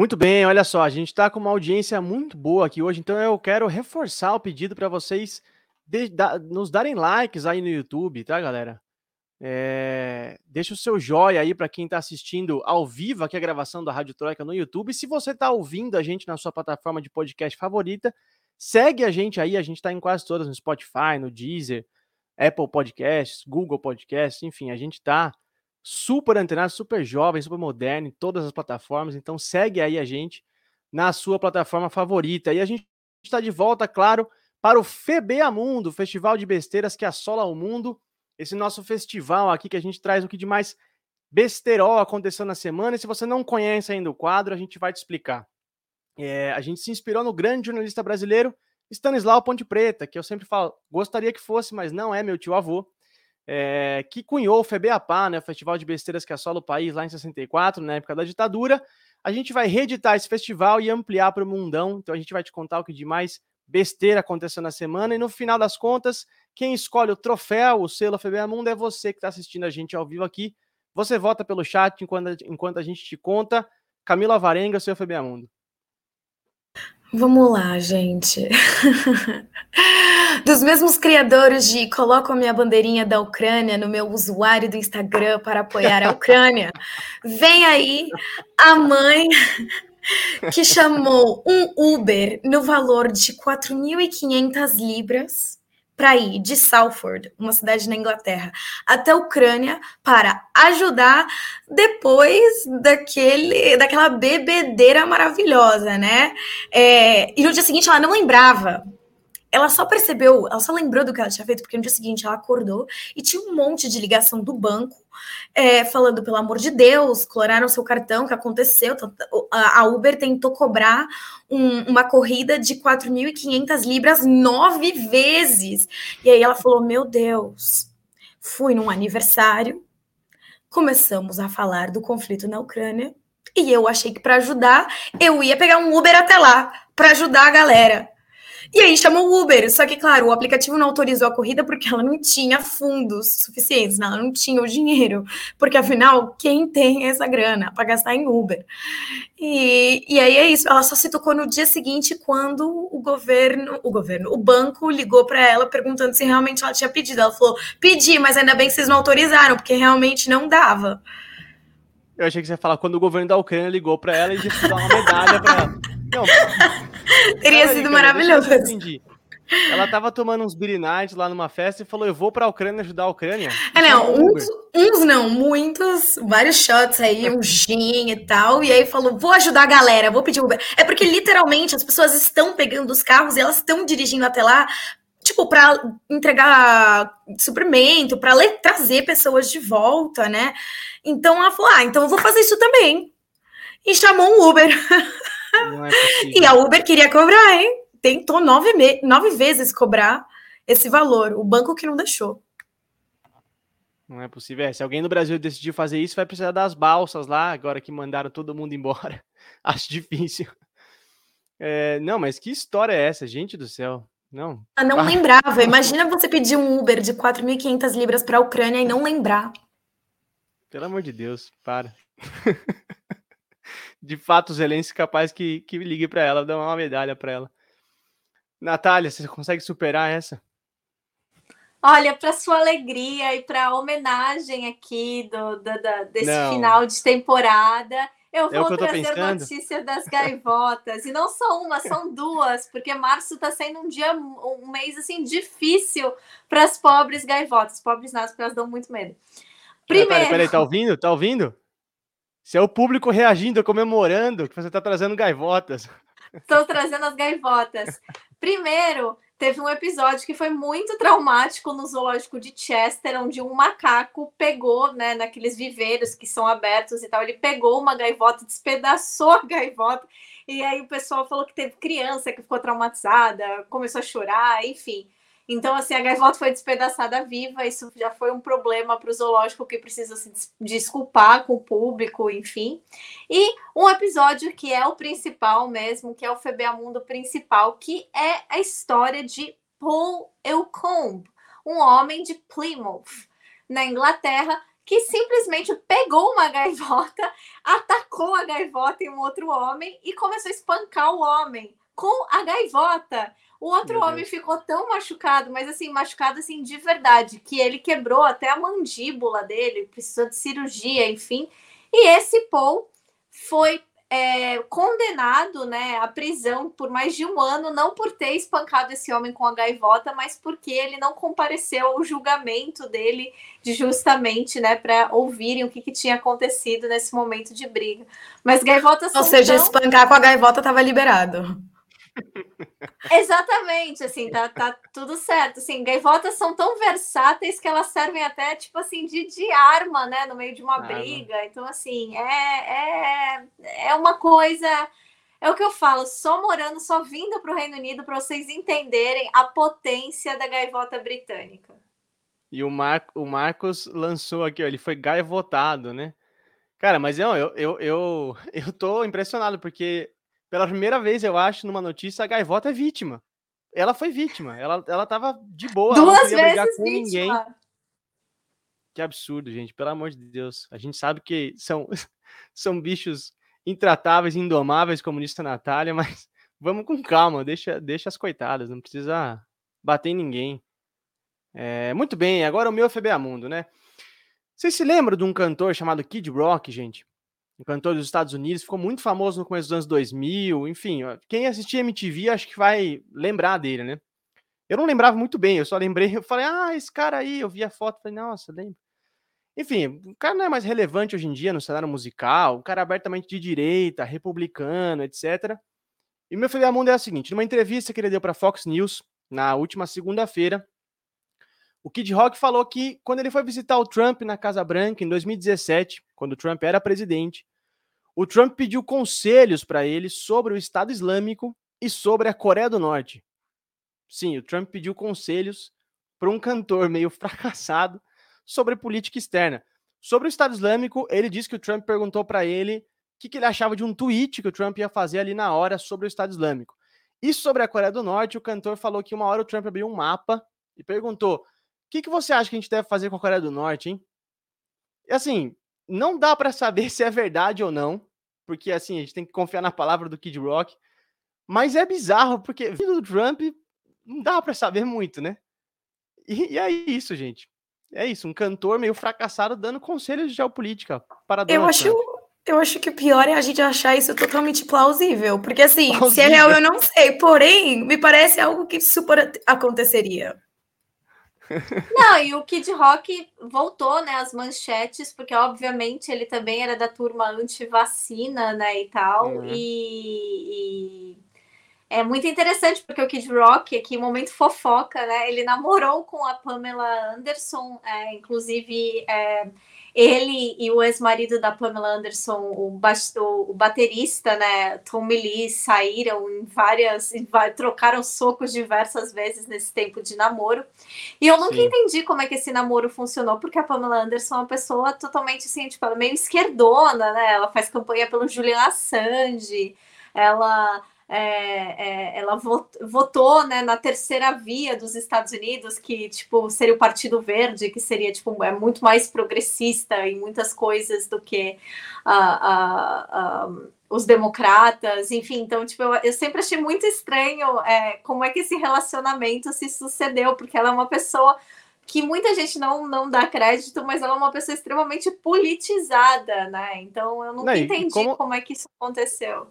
Muito bem, olha só, a gente está com uma audiência muito boa aqui hoje, então eu quero reforçar o pedido para vocês de, da, nos darem likes aí no YouTube, tá, galera? É, deixa o seu joia aí para quem está assistindo ao vivo aqui a gravação da Rádio Troika no YouTube. Se você está ouvindo a gente na sua plataforma de podcast favorita, segue a gente aí. A gente está em quase todas, no Spotify, no Deezer, Apple Podcasts, Google Podcasts, enfim, a gente está super antenado, super jovem, super moderno em todas as plataformas. Então segue aí a gente na sua plataforma favorita. E a gente está de volta, claro, para o FEBEA Mundo, Festival de Besteiras que assola o mundo esse nosso festival aqui que a gente traz o que de mais besterol aconteceu na semana. E se você não conhece ainda o quadro, a gente vai te explicar. É, a gente se inspirou no grande jornalista brasileiro Stanislau Ponte Preta, que eu sempre falo, gostaria que fosse, mas não é meu tio avô, é, que cunhou o FEBEAPA, né, o Festival de Besteiras que assola o país lá em 64, na época da ditadura. A gente vai reeditar esse festival e ampliar para o mundão, então a gente vai te contar o que de mais besteira aconteceu na semana, e no final das contas, quem escolhe o troféu, o selo FBA Mundo, é você que está assistindo a gente ao vivo aqui. Você vota pelo chat enquanto, enquanto a gente te conta. Camila Varenga, seu FBA Mundo. Vamos lá, gente. Dos mesmos criadores de coloco a minha bandeirinha da Ucrânia no meu usuário do Instagram para apoiar a Ucrânia, vem aí a mãe que chamou um Uber no valor de 4.500 libras para ir de Salford, uma cidade na Inglaterra, até a Ucrânia para ajudar depois daquele, daquela bebedeira maravilhosa, né? É, e no dia seguinte ela não lembrava ela só percebeu, ela só lembrou do que ela tinha feito, porque no dia seguinte ela acordou e tinha um monte de ligação do banco é, falando, pelo amor de Deus, cloraram seu cartão, que aconteceu. A Uber tentou cobrar um, uma corrida de 4.500 libras nove vezes. E aí ela falou: Meu Deus, fui num aniversário, começamos a falar do conflito na Ucrânia. E eu achei que para ajudar, eu ia pegar um Uber até lá para ajudar a galera. E aí chamou o Uber. Só que, claro, o aplicativo não autorizou a corrida porque ela não tinha fundos suficientes, né? ela não tinha o dinheiro. Porque, afinal, quem tem essa grana para gastar em Uber? E, e aí é isso. Ela só se tocou no dia seguinte quando o governo, o governo, o banco ligou para ela perguntando se realmente ela tinha pedido. Ela falou: pedi, mas ainda bem que vocês não autorizaram, porque realmente não dava. Eu achei que você ia falar quando o governo da Ucrânia ligou para ela e disse dar uma medalha para ela. Não, Teria sido aí, maravilhoso. Ela tava tomando uns Nights lá numa festa e falou: Eu vou pra Ucrânia ajudar a Ucrânia. É, não, uns, uns, não, muitos, vários shots aí, um gin e tal. E aí falou: Vou ajudar a galera, vou pedir Uber. É porque literalmente as pessoas estão pegando os carros e elas estão dirigindo até lá, tipo, para entregar suprimento, para trazer pessoas de volta, né? Então ela falou: Ah, então eu vou fazer isso também. E chamou um Uber. É e a Uber queria cobrar, hein? tentou nove, me... nove vezes cobrar esse valor, o banco que não deixou. Não é possível. É, se alguém no Brasil decidir fazer isso, vai precisar das balsas lá, agora que mandaram todo mundo embora. Acho difícil. É, não, mas que história é essa, gente do céu? Não. Eu não lembrava. Imagina você pedir um Uber de 4.500 libras para a Ucrânia e não lembrar. Pelo amor de Deus, para. de fato, Zelensky capaz que, que ligue para ela, dá uma medalha para ela. Natália, você consegue superar essa? Olha, para sua alegria e para homenagem aqui do, do, do desse não. final de temporada, eu vou é eu trazer notícia das gaivotas. e não só uma, são duas, porque março está sendo um dia, um mês assim difícil para as pobres gaivotas. Pobres nas porque elas dão muito medo. Primeiro. Peraí, peraí, tá ouvindo? Tá ouvindo? Se é o público reagindo, comemorando que você está trazendo gaivotas. Estou trazendo as gaivotas. Primeiro, teve um episódio que foi muito traumático no zoológico de Chester, onde um macaco pegou, né, naqueles viveiros que são abertos e tal, ele pegou uma gaivota, despedaçou a gaivota, e aí o pessoal falou que teve criança que ficou traumatizada, começou a chorar, enfim. Então, assim, a gaivota foi despedaçada viva, isso já foi um problema para o zoológico que precisa se desculpar com o público, enfim. E um episódio que é o principal mesmo, que é o FBA Mundo principal, que é a história de Paul Elcombe, um homem de Plymouth, na Inglaterra, que simplesmente pegou uma gaivota, atacou a gaivota em um outro homem e começou a espancar o homem com a gaivota. O outro homem ficou tão machucado, mas assim, machucado assim de verdade, que ele quebrou até a mandíbula dele, precisou de cirurgia, enfim. E esse Paul foi é, condenado né, à prisão por mais de um ano, não por ter espancado esse homem com a gaivota, mas porque ele não compareceu ao julgamento dele, de justamente né, para ouvirem o que, que, tinha acontecido nesse momento de briga. Mas gaivotas Ou seja, tão... espancar com a gaivota estava liberado. Exatamente, assim, tá, tá tudo certo. Assim, gaivotas são tão versáteis que elas servem até, tipo assim, de, de arma, né, no meio de uma briga. Então, assim, é, é, é uma coisa. É o que eu falo, só morando, só vindo para o Reino Unido para vocês entenderem a potência da gaivota britânica. E o, Mar o Marcos lançou aqui, ó, ele foi gaivotado, né? Cara, mas não, eu, eu, eu, eu tô impressionado, porque pela primeira vez, eu acho, numa notícia, a gaivota é vítima. Ela foi vítima. Ela, ela tava de boa. Duas vezes com vítima. ninguém. Que absurdo, gente. Pelo amor de Deus. A gente sabe que são, são bichos intratáveis, indomáveis, como disse a Natália, mas vamos com calma. Deixa, deixa as coitadas. Não precisa bater em ninguém. É, muito bem. Agora o meu FBA Mundo, né? Vocês se lembram de um cantor chamado Kid Rock, gente? Um cantor dos Estados Unidos, ficou muito famoso no começo dos anos 2000, enfim, quem assistia MTV acho que vai lembrar dele, né? Eu não lembrava muito bem, eu só lembrei, eu falei, ah, esse cara aí, eu vi a foto, falei, nossa, lembro. Enfim, o cara não é mais relevante hoje em dia no cenário musical, o cara é abertamente de direita, republicano, etc. E meu filho mundo é o seguinte, numa entrevista que ele deu para Fox News, na última segunda-feira, o Kid Rock falou que quando ele foi visitar o Trump na Casa Branca em 2017, quando o Trump era presidente, o Trump pediu conselhos para ele sobre o Estado Islâmico e sobre a Coreia do Norte. Sim, o Trump pediu conselhos para um cantor meio fracassado sobre política externa. Sobre o Estado Islâmico, ele disse que o Trump perguntou para ele o que, que, ele achava de um tweet que o Trump ia fazer ali na hora sobre o Estado Islâmico. E sobre a Coreia do Norte, o cantor falou que uma hora o Trump abriu um mapa e perguntou: o que, que você acha que a gente deve fazer com a Coreia do Norte, hein? E assim, não dá para saber se é verdade ou não, porque assim, a gente tem que confiar na palavra do Kid Rock. Mas é bizarro, porque vindo do Trump, não dá para saber muito, né? E, e, é isso, gente. É isso, um cantor meio fracassado dando conselhos de geopolítica para Eu acho, Eu acho que o pior é a gente achar isso totalmente plausível, porque assim, plausível. se é real eu não sei, porém, me parece algo que super aconteceria. Não, e o Kid Rock voltou, né, as manchetes, porque obviamente ele também era da turma anti-vacina, né, e tal, uhum. e, e, é muito interessante, porque o Kid Rock, aqui, momento fofoca, né, ele namorou com a Pamela Anderson, é, inclusive... É, ele e o ex-marido da Pamela Anderson, o, o, o, baterista, né, Tommy Lee, saíram em várias, em, trocaram socos diversas vezes nesse tempo de namoro. E eu nunca Sim. entendi como é que esse namoro funcionou, porque a Pamela Anderson é uma pessoa totalmente assim, tipo, ela é meio esquerdona, né? Ela faz campanha pelo Julian Assange, ela é, é, ela votou né, na terceira via dos Estados Unidos, que tipo seria o Partido Verde, que seria tipo é muito mais progressista em muitas coisas do que os democratas, enfim. Então, tipo, eu, eu sempre achei muito estranho é, como é que esse relacionamento se sucedeu, porque ela é uma pessoa que muita gente não, não dá crédito, mas ela é uma pessoa extremamente politizada, né? Então eu nunca não, entendi como... como é que isso aconteceu.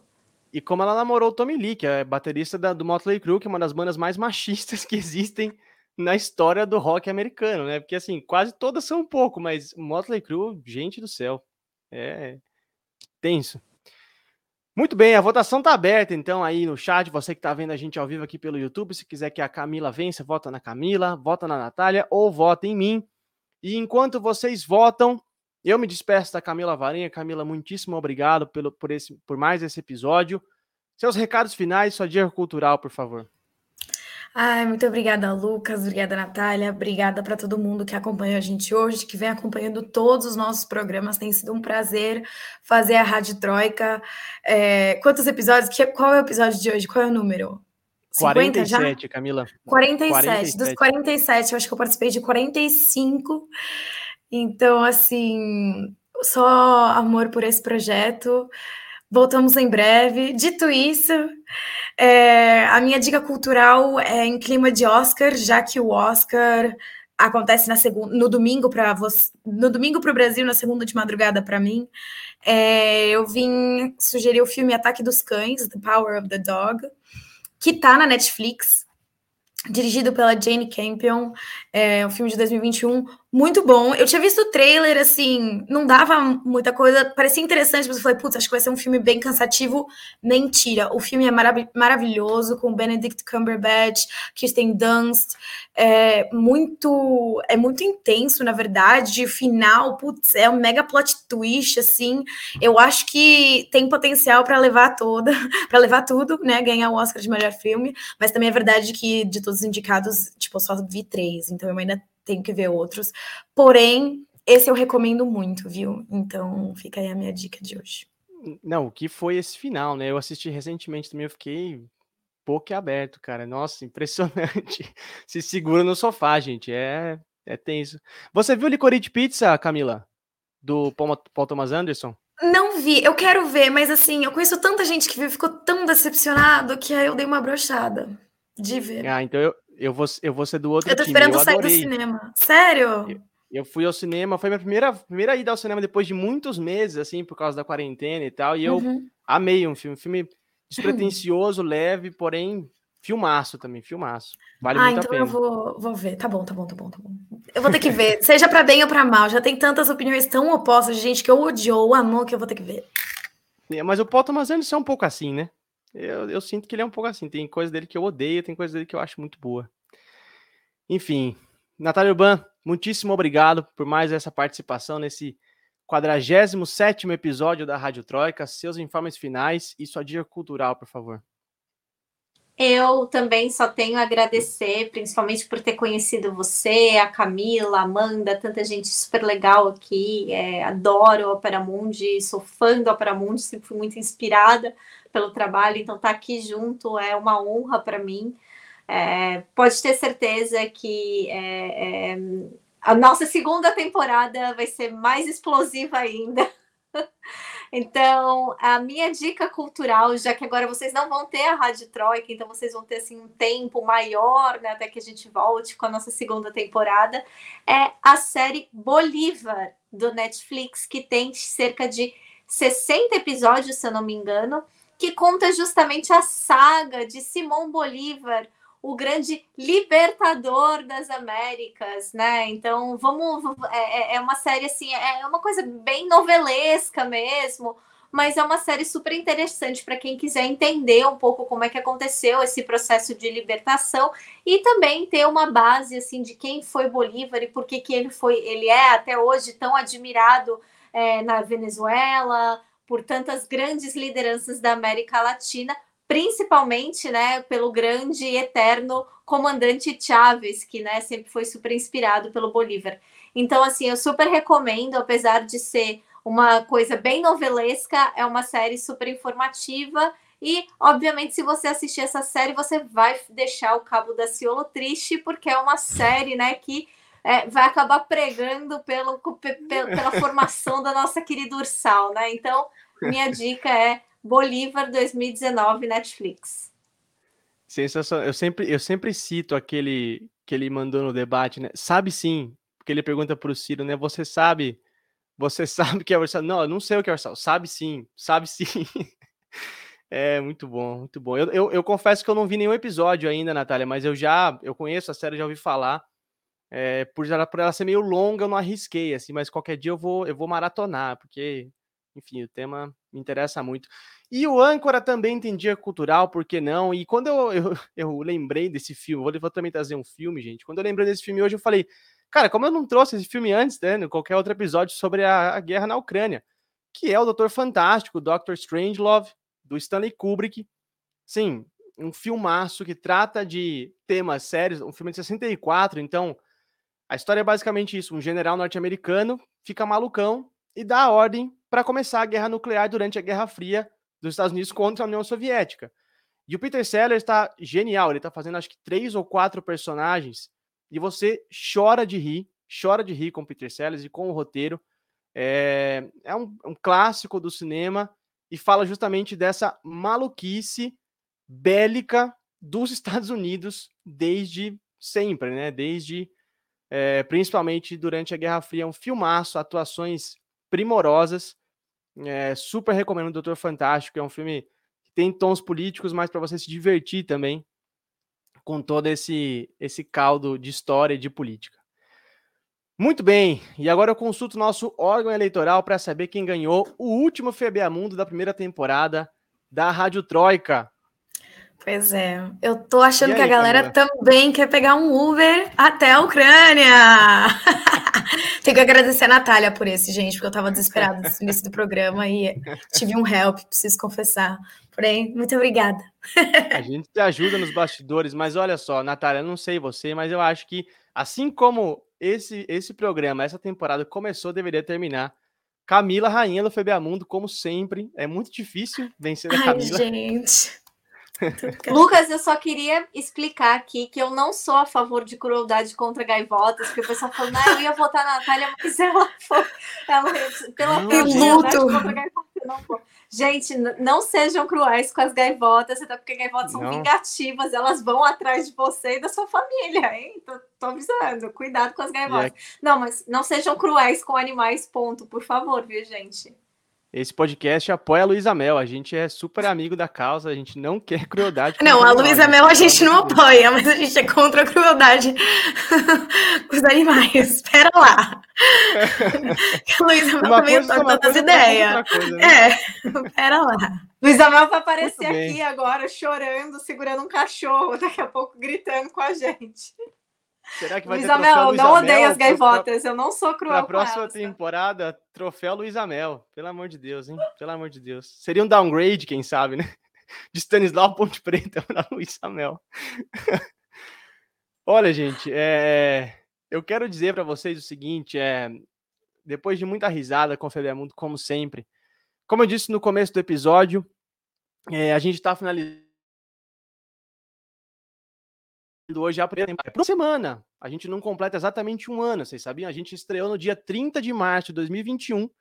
E como ela namorou o Tommy Lee, que é baterista da, do Motley Crue, que é uma das bandas mais machistas que existem na história do rock americano, né? Porque assim, quase todas são um pouco, mas Motley Crue, gente do céu, é tenso. Muito bem, a votação tá aberta, então, aí no chat, você que tá vendo a gente ao vivo aqui pelo YouTube, se quiser que a Camila vença, vota na Camila, vota na Natália ou vota em mim. E enquanto vocês votam, eu me despeço da Camila Varinha. Camila, muitíssimo obrigado pelo, por, esse, por mais esse episódio. Seus recados finais, sua dica cultural, por favor. Ai, muito obrigada, Lucas. Obrigada, Natália. Obrigada para todo mundo que acompanha a gente hoje, que vem acompanhando todos os nossos programas. Tem sido um prazer fazer a Rádio Troika. É, quantos episódios? Qual é o episódio de hoje? Qual é o número? 47, já? Camila. 47. 47. Dos 47, eu acho que eu participei de 45. Então, assim, só amor por esse projeto. Voltamos em breve. Dito isso, é, a minha dica cultural é em clima de Oscar, já que o Oscar acontece na segunda, no domingo para você, no domingo para o Brasil, na segunda de madrugada para mim. É, eu vim sugerir o filme Ataque dos Cães, The Power of the Dog, que está na Netflix dirigido pela Jane Campion, é um filme de 2021 muito bom. Eu tinha visto o trailer, assim, não dava muita coisa, parecia interessante, mas eu falei, putz, acho que vai ser um filme bem cansativo. Mentira, o filme é marav maravilhoso, com Benedict Cumberbatch, Kirsten Dunst, é muito, é muito intenso, na verdade, o final, putz, é um mega plot twist, assim, eu acho que tem potencial para levar toda, para levar tudo, né, ganhar o Oscar de melhor filme, mas também é verdade que de todos os indicados, tipo, eu só vi três, então eu ainda tenho que ver outros. Porém, esse eu recomendo muito, viu? Então, fica aí a minha dica de hoje. Não, o que foi esse final, né? Eu assisti recentemente também, eu fiquei pouco aberto, cara. Nossa, impressionante. Se segura no sofá, gente. É, é tenso. Você viu Licorice Pizza, Camila? Do Paul, Paul Thomas Anderson? Não vi, eu quero ver, mas assim, eu conheço tanta gente que viu, ficou tão decepcionado que aí eu dei uma brochada de ver. Ah, então eu, eu vou, eu vou ser do outro Eu tô time. esperando eu sair do cinema. Sério? Eu, eu, fui ao cinema, foi minha primeira, primeira ida ao cinema depois de muitos meses, assim, por causa da quarentena e tal. E eu uhum. amei um filme. Um filme despretensioso, leve, porém filmaço também, filmaço. Vale ah, muito então a pena. eu vou, vou ver. Tá bom, tá bom, tá bom, tá bom. Eu vou ter que ver, seja para bem ou para mal. Já tem tantas opiniões tão opostas de gente que eu odiou, ou amou, que eu vou ter que ver. É, mas o Paul Thomas Anderson é um pouco assim, né? Eu, eu sinto que ele é um pouco assim. Tem coisa dele que eu odeio, tem coisa dele que eu acho muito boa. Enfim, Natália Urban, muitíssimo obrigado por mais essa participação nesse 47 episódio da Rádio Troika. Seus informes finais e sua dica cultural, por favor. Eu também só tenho a agradecer, principalmente por ter conhecido você, a Camila, a Amanda, tanta gente super legal aqui. É, adoro o Opera Mundi, sou fã do Opera Mundi, sempre fui muito inspirada pelo trabalho, então estar tá aqui junto é uma honra para mim. É, pode ter certeza que é, é, a nossa segunda temporada vai ser mais explosiva ainda. Então, a minha dica cultural, já que agora vocês não vão ter a Rádio Troika, então vocês vão ter assim um tempo maior, né, até que a gente volte com a nossa segunda temporada, é a série Bolívar do Netflix, que tem cerca de 60 episódios, se eu não me engano, que conta justamente a saga de Simão Bolívar, o grande libertador das Américas, né? Então, vamos. É, é, é uma série assim, é uma coisa bem novelesca mesmo, mas é uma série super interessante para quem quiser entender um pouco como é que aconteceu esse processo de libertação e também ter uma base assim de quem foi Bolívar e por que, que ele foi, ele é até hoje tão admirado é, na Venezuela por tantas grandes lideranças da América Latina, principalmente, né, pelo grande e eterno comandante Chávez, que, né, sempre foi super inspirado pelo Bolívar. Então, assim, eu super recomendo, apesar de ser uma coisa bem novelesca, é uma série super informativa e, obviamente, se você assistir essa série, você vai deixar o Cabo da Ciolo triste, porque é uma série, né, que é, vai acabar pregando pelo, pela formação da nossa querida Ursal, né? Então, minha dica é Bolívar 2019 Netflix. Sensacional. Eu sempre, eu sempre cito aquele que ele mandou no debate, né? Sabe sim, porque ele pergunta para o Ciro, né? Você sabe, você sabe que é Ursal? Não, eu não sei o que é Ursal. Sabe sim, sabe sim. É muito bom, muito bom. Eu, eu, eu, confesso que eu não vi nenhum episódio ainda, Natália, mas eu já eu conheço a série, já ouvi falar. É, por, ela, por ela ser meio longa, eu não arrisquei, assim, mas qualquer dia eu vou, eu vou maratonar, porque, enfim, o tema me interessa muito. E o âncora também entendia cultural, por que não? E quando eu, eu, eu lembrei desse filme, vou, vou também trazer um filme, gente. Quando eu lembrei desse filme hoje, eu falei, cara, como eu não trouxe esse filme antes, né, qualquer outro episódio sobre a, a guerra na Ucrânia, que é o Doutor Fantástico, Doctor Strangelove, do Stanley Kubrick. Sim, um filmaço que trata de temas sérios, um filme de 64, então a história é basicamente isso: um general norte-americano fica malucão e dá a ordem para começar a guerra nuclear durante a Guerra Fria dos Estados Unidos contra a União Soviética. E o Peter Sellers está genial, ele está fazendo acho que três ou quatro personagens e você chora de rir, chora de rir com o Peter Sellers e com o roteiro. É, é um, um clássico do cinema e fala justamente dessa maluquice bélica dos Estados Unidos desde sempre, né? Desde é, principalmente durante a Guerra Fria. É um filmaço, atuações primorosas. É, super recomendo o Doutor Fantástico. É um filme que tem tons políticos, mas para você se divertir também com todo esse, esse caldo de história e de política. Muito bem, e agora eu consulto nosso órgão eleitoral para saber quem ganhou o último FBA Mundo da primeira temporada da Rádio Troika. Pois é, eu tô achando aí, que a galera Camila? também quer pegar um Uber até a Ucrânia. Tenho que agradecer a Natália por esse, gente, porque eu tava desesperada no início do programa e tive um help, preciso confessar. Porém, muito obrigada. a gente te ajuda nos bastidores, mas olha só, Natália, não sei você, mas eu acho que assim como esse esse programa, essa temporada começou, deveria terminar. Camila, rainha do FBA Mundo, como sempre. É muito difícil vencer a Camila. Ai, gente. Lucas, eu só queria explicar aqui que eu não sou a favor de crueldade contra gaivotas, porque o pessoal falou, não, eu ia votar na Natália, mas ela foi. Ela, pela crueldade contra gaivotas, não. Gente, não sejam cruéis com as gaivotas, até porque gaivotas não. são vingativas, elas vão atrás de você e da sua família, hein? Tô, tô avisando, cuidado com as gaivotas. Não, mas não sejam cruéis com animais, ponto, por favor, viu, gente? Esse podcast apoia a Luísa Mel. A gente é super amigo da causa, a gente não quer crueldade. Não, a Luísa Mel a gente não apoia, mas a gente é contra a crueldade com os animais. Espera lá. a Luísa Mel também tá todas as ideias. né? É, espera lá. Luísa Mel vai aparecer aqui agora chorando, segurando um cachorro, daqui a pouco gritando com a gente. Será que vai Luísa ter troféu Mel, não odeie as gaivotas, eu não sou cruel Na próxima elas, temporada, tá? troféu Luísa Mel. Pelo amor de Deus, hein? Pelo amor de Deus. Seria um downgrade, quem sabe, né? De Stanislau Ponte Preta para Luísa Mel. Olha, gente, é... eu quero dizer para vocês o seguinte, é... depois de muita risada com o Mundo, como sempre, como eu disse no começo do episódio, é... a gente está finalizando hoje a primeira semana. A gente não completa exatamente um ano, vocês sabiam? A gente estreou no dia 30 de março de 2021. O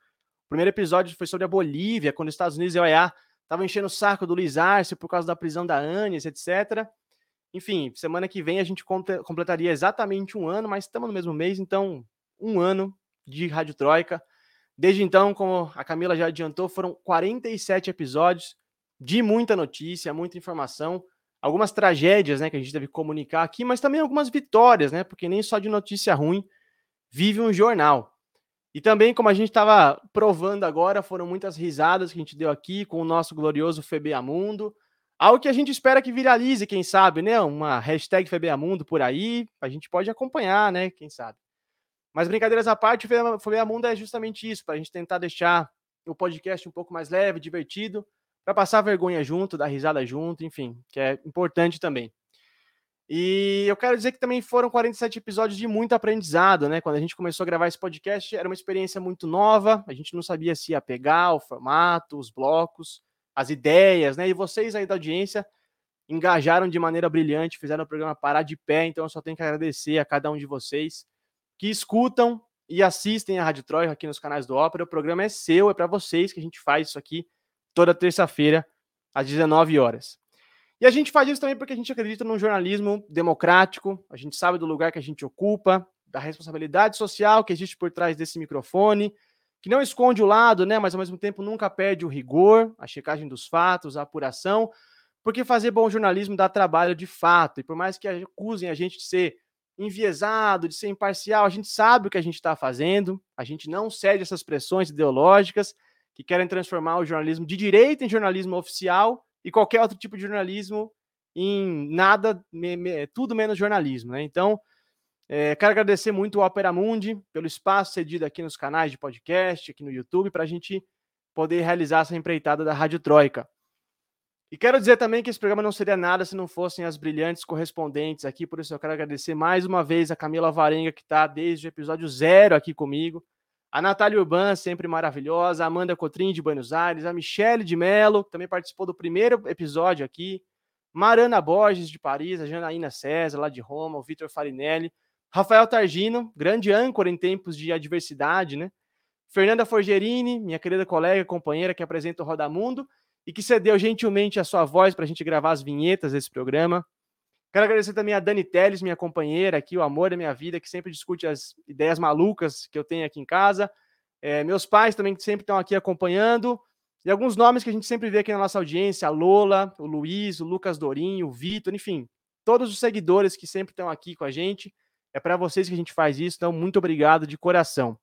primeiro episódio foi sobre a Bolívia, quando os Estados Unidos e a OEA estavam enchendo o saco do Luiz Arce por causa da prisão da Anis, etc. Enfim, semana que vem a gente completaria exatamente um ano, mas estamos no mesmo mês, então um ano de Rádio Troika. Desde então, como a Camila já adiantou, foram 47 episódios de muita notícia, muita informação, algumas tragédias, né, que a gente deve comunicar aqui, mas também algumas vitórias, né, porque nem só de notícia ruim vive um jornal. E também, como a gente estava provando agora, foram muitas risadas que a gente deu aqui com o nosso glorioso Febeamundo. Algo que a gente espera que viralize, quem sabe, né? Uma hashtag Febeamundo por aí, a gente pode acompanhar, né? Quem sabe. Mas brincadeiras à parte, o Febeamundo é justamente isso, para a gente tentar deixar o podcast um pouco mais leve, divertido, para passar vergonha junto, dar risada junto, enfim, que é importante também. E eu quero dizer que também foram 47 episódios de muito aprendizado, né? Quando a gente começou a gravar esse podcast, era uma experiência muito nova, a gente não sabia se ia pegar o formato, os blocos, as ideias, né? E vocês aí da audiência engajaram de maneira brilhante, fizeram o programa parar de pé, então eu só tenho que agradecer a cada um de vocês que escutam e assistem a Rádio Troika aqui nos canais do Ópera. O programa é seu, é para vocês que a gente faz isso aqui toda terça-feira às 19 horas. E a gente faz isso também porque a gente acredita num jornalismo democrático, a gente sabe do lugar que a gente ocupa, da responsabilidade social que existe por trás desse microfone, que não esconde o lado, né, mas ao mesmo tempo nunca perde o rigor, a checagem dos fatos, a apuração, porque fazer bom jornalismo dá trabalho de fato, e por mais que acusem a gente de ser enviesado, de ser imparcial, a gente sabe o que a gente está fazendo, a gente não cede essas pressões ideológicas que querem transformar o jornalismo de direita em jornalismo oficial, e qualquer outro tipo de jornalismo em nada, me, me, tudo menos jornalismo, né? Então, é, quero agradecer muito ao Opera Mundi pelo espaço cedido aqui nos canais de podcast, aqui no YouTube, para a gente poder realizar essa empreitada da Rádio Troika. E quero dizer também que esse programa não seria nada se não fossem as brilhantes correspondentes aqui, por isso eu quero agradecer mais uma vez a Camila Varenga, que está desde o episódio zero aqui comigo, a Natália Urban, sempre maravilhosa, a Amanda Cotrim de Buenos Aires, a Michele de Mello, que também participou do primeiro episódio aqui, Marana Borges de Paris, a Janaína César, lá de Roma, o Vitor Farinelli, Rafael Targino, grande âncora em tempos de adversidade, né? Fernanda Forgerini, minha querida colega, companheira que apresenta o Roda Mundo e que cedeu gentilmente a sua voz para a gente gravar as vinhetas desse programa. Quero agradecer também a Dani Teles, minha companheira aqui, o amor da minha vida, que sempre discute as ideias malucas que eu tenho aqui em casa. É, meus pais também, que sempre estão aqui acompanhando. E alguns nomes que a gente sempre vê aqui na nossa audiência: a Lola, o Luiz, o Lucas Dorinho, o Vitor, enfim, todos os seguidores que sempre estão aqui com a gente. É para vocês que a gente faz isso, então muito obrigado de coração.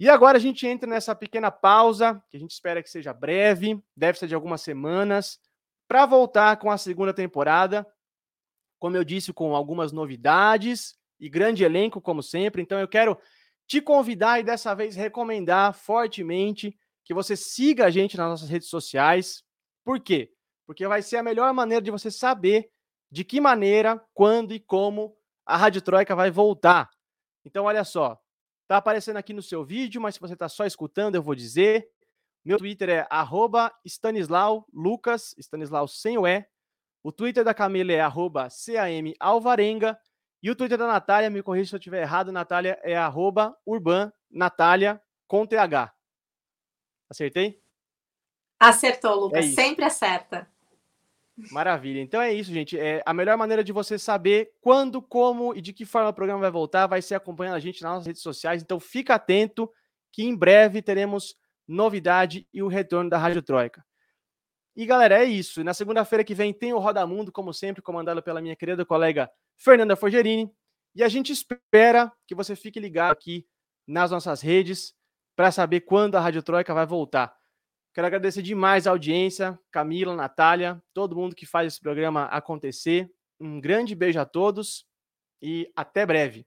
E agora a gente entra nessa pequena pausa, que a gente espera que seja breve, deve ser de algumas semanas, para voltar com a segunda temporada como eu disse, com algumas novidades e grande elenco, como sempre. Então, eu quero te convidar e dessa vez recomendar fortemente que você siga a gente nas nossas redes sociais. Por quê? Porque vai ser a melhor maneira de você saber de que maneira, quando e como a Rádio Troika vai voltar. Então, olha só, tá aparecendo aqui no seu vídeo, mas se você está só escutando, eu vou dizer. Meu Twitter é arroba Stanislau Lucas, Stanislau sem o E, o Twitter da Camila é arroba CAMAlvarenga. E o Twitter da Natália, me corrija se eu estiver errado, Natália, é arroba Urban Natália com TH. Acertei? Acertou, Lucas. É Sempre acerta. Maravilha. Então é isso, gente. É, a melhor maneira de você saber quando, como e de que forma o programa vai voltar vai ser acompanhando a gente nas nossas redes sociais. Então fica atento que em breve teremos novidade e o retorno da Rádio Troika. E galera, é isso. Na segunda-feira que vem tem o Roda Mundo, como sempre, comandado pela minha querida colega Fernanda Forgerini. E a gente espera que você fique ligado aqui nas nossas redes para saber quando a Rádio Troika vai voltar. Quero agradecer demais a audiência, Camila, Natália, todo mundo que faz esse programa acontecer. Um grande beijo a todos e até breve.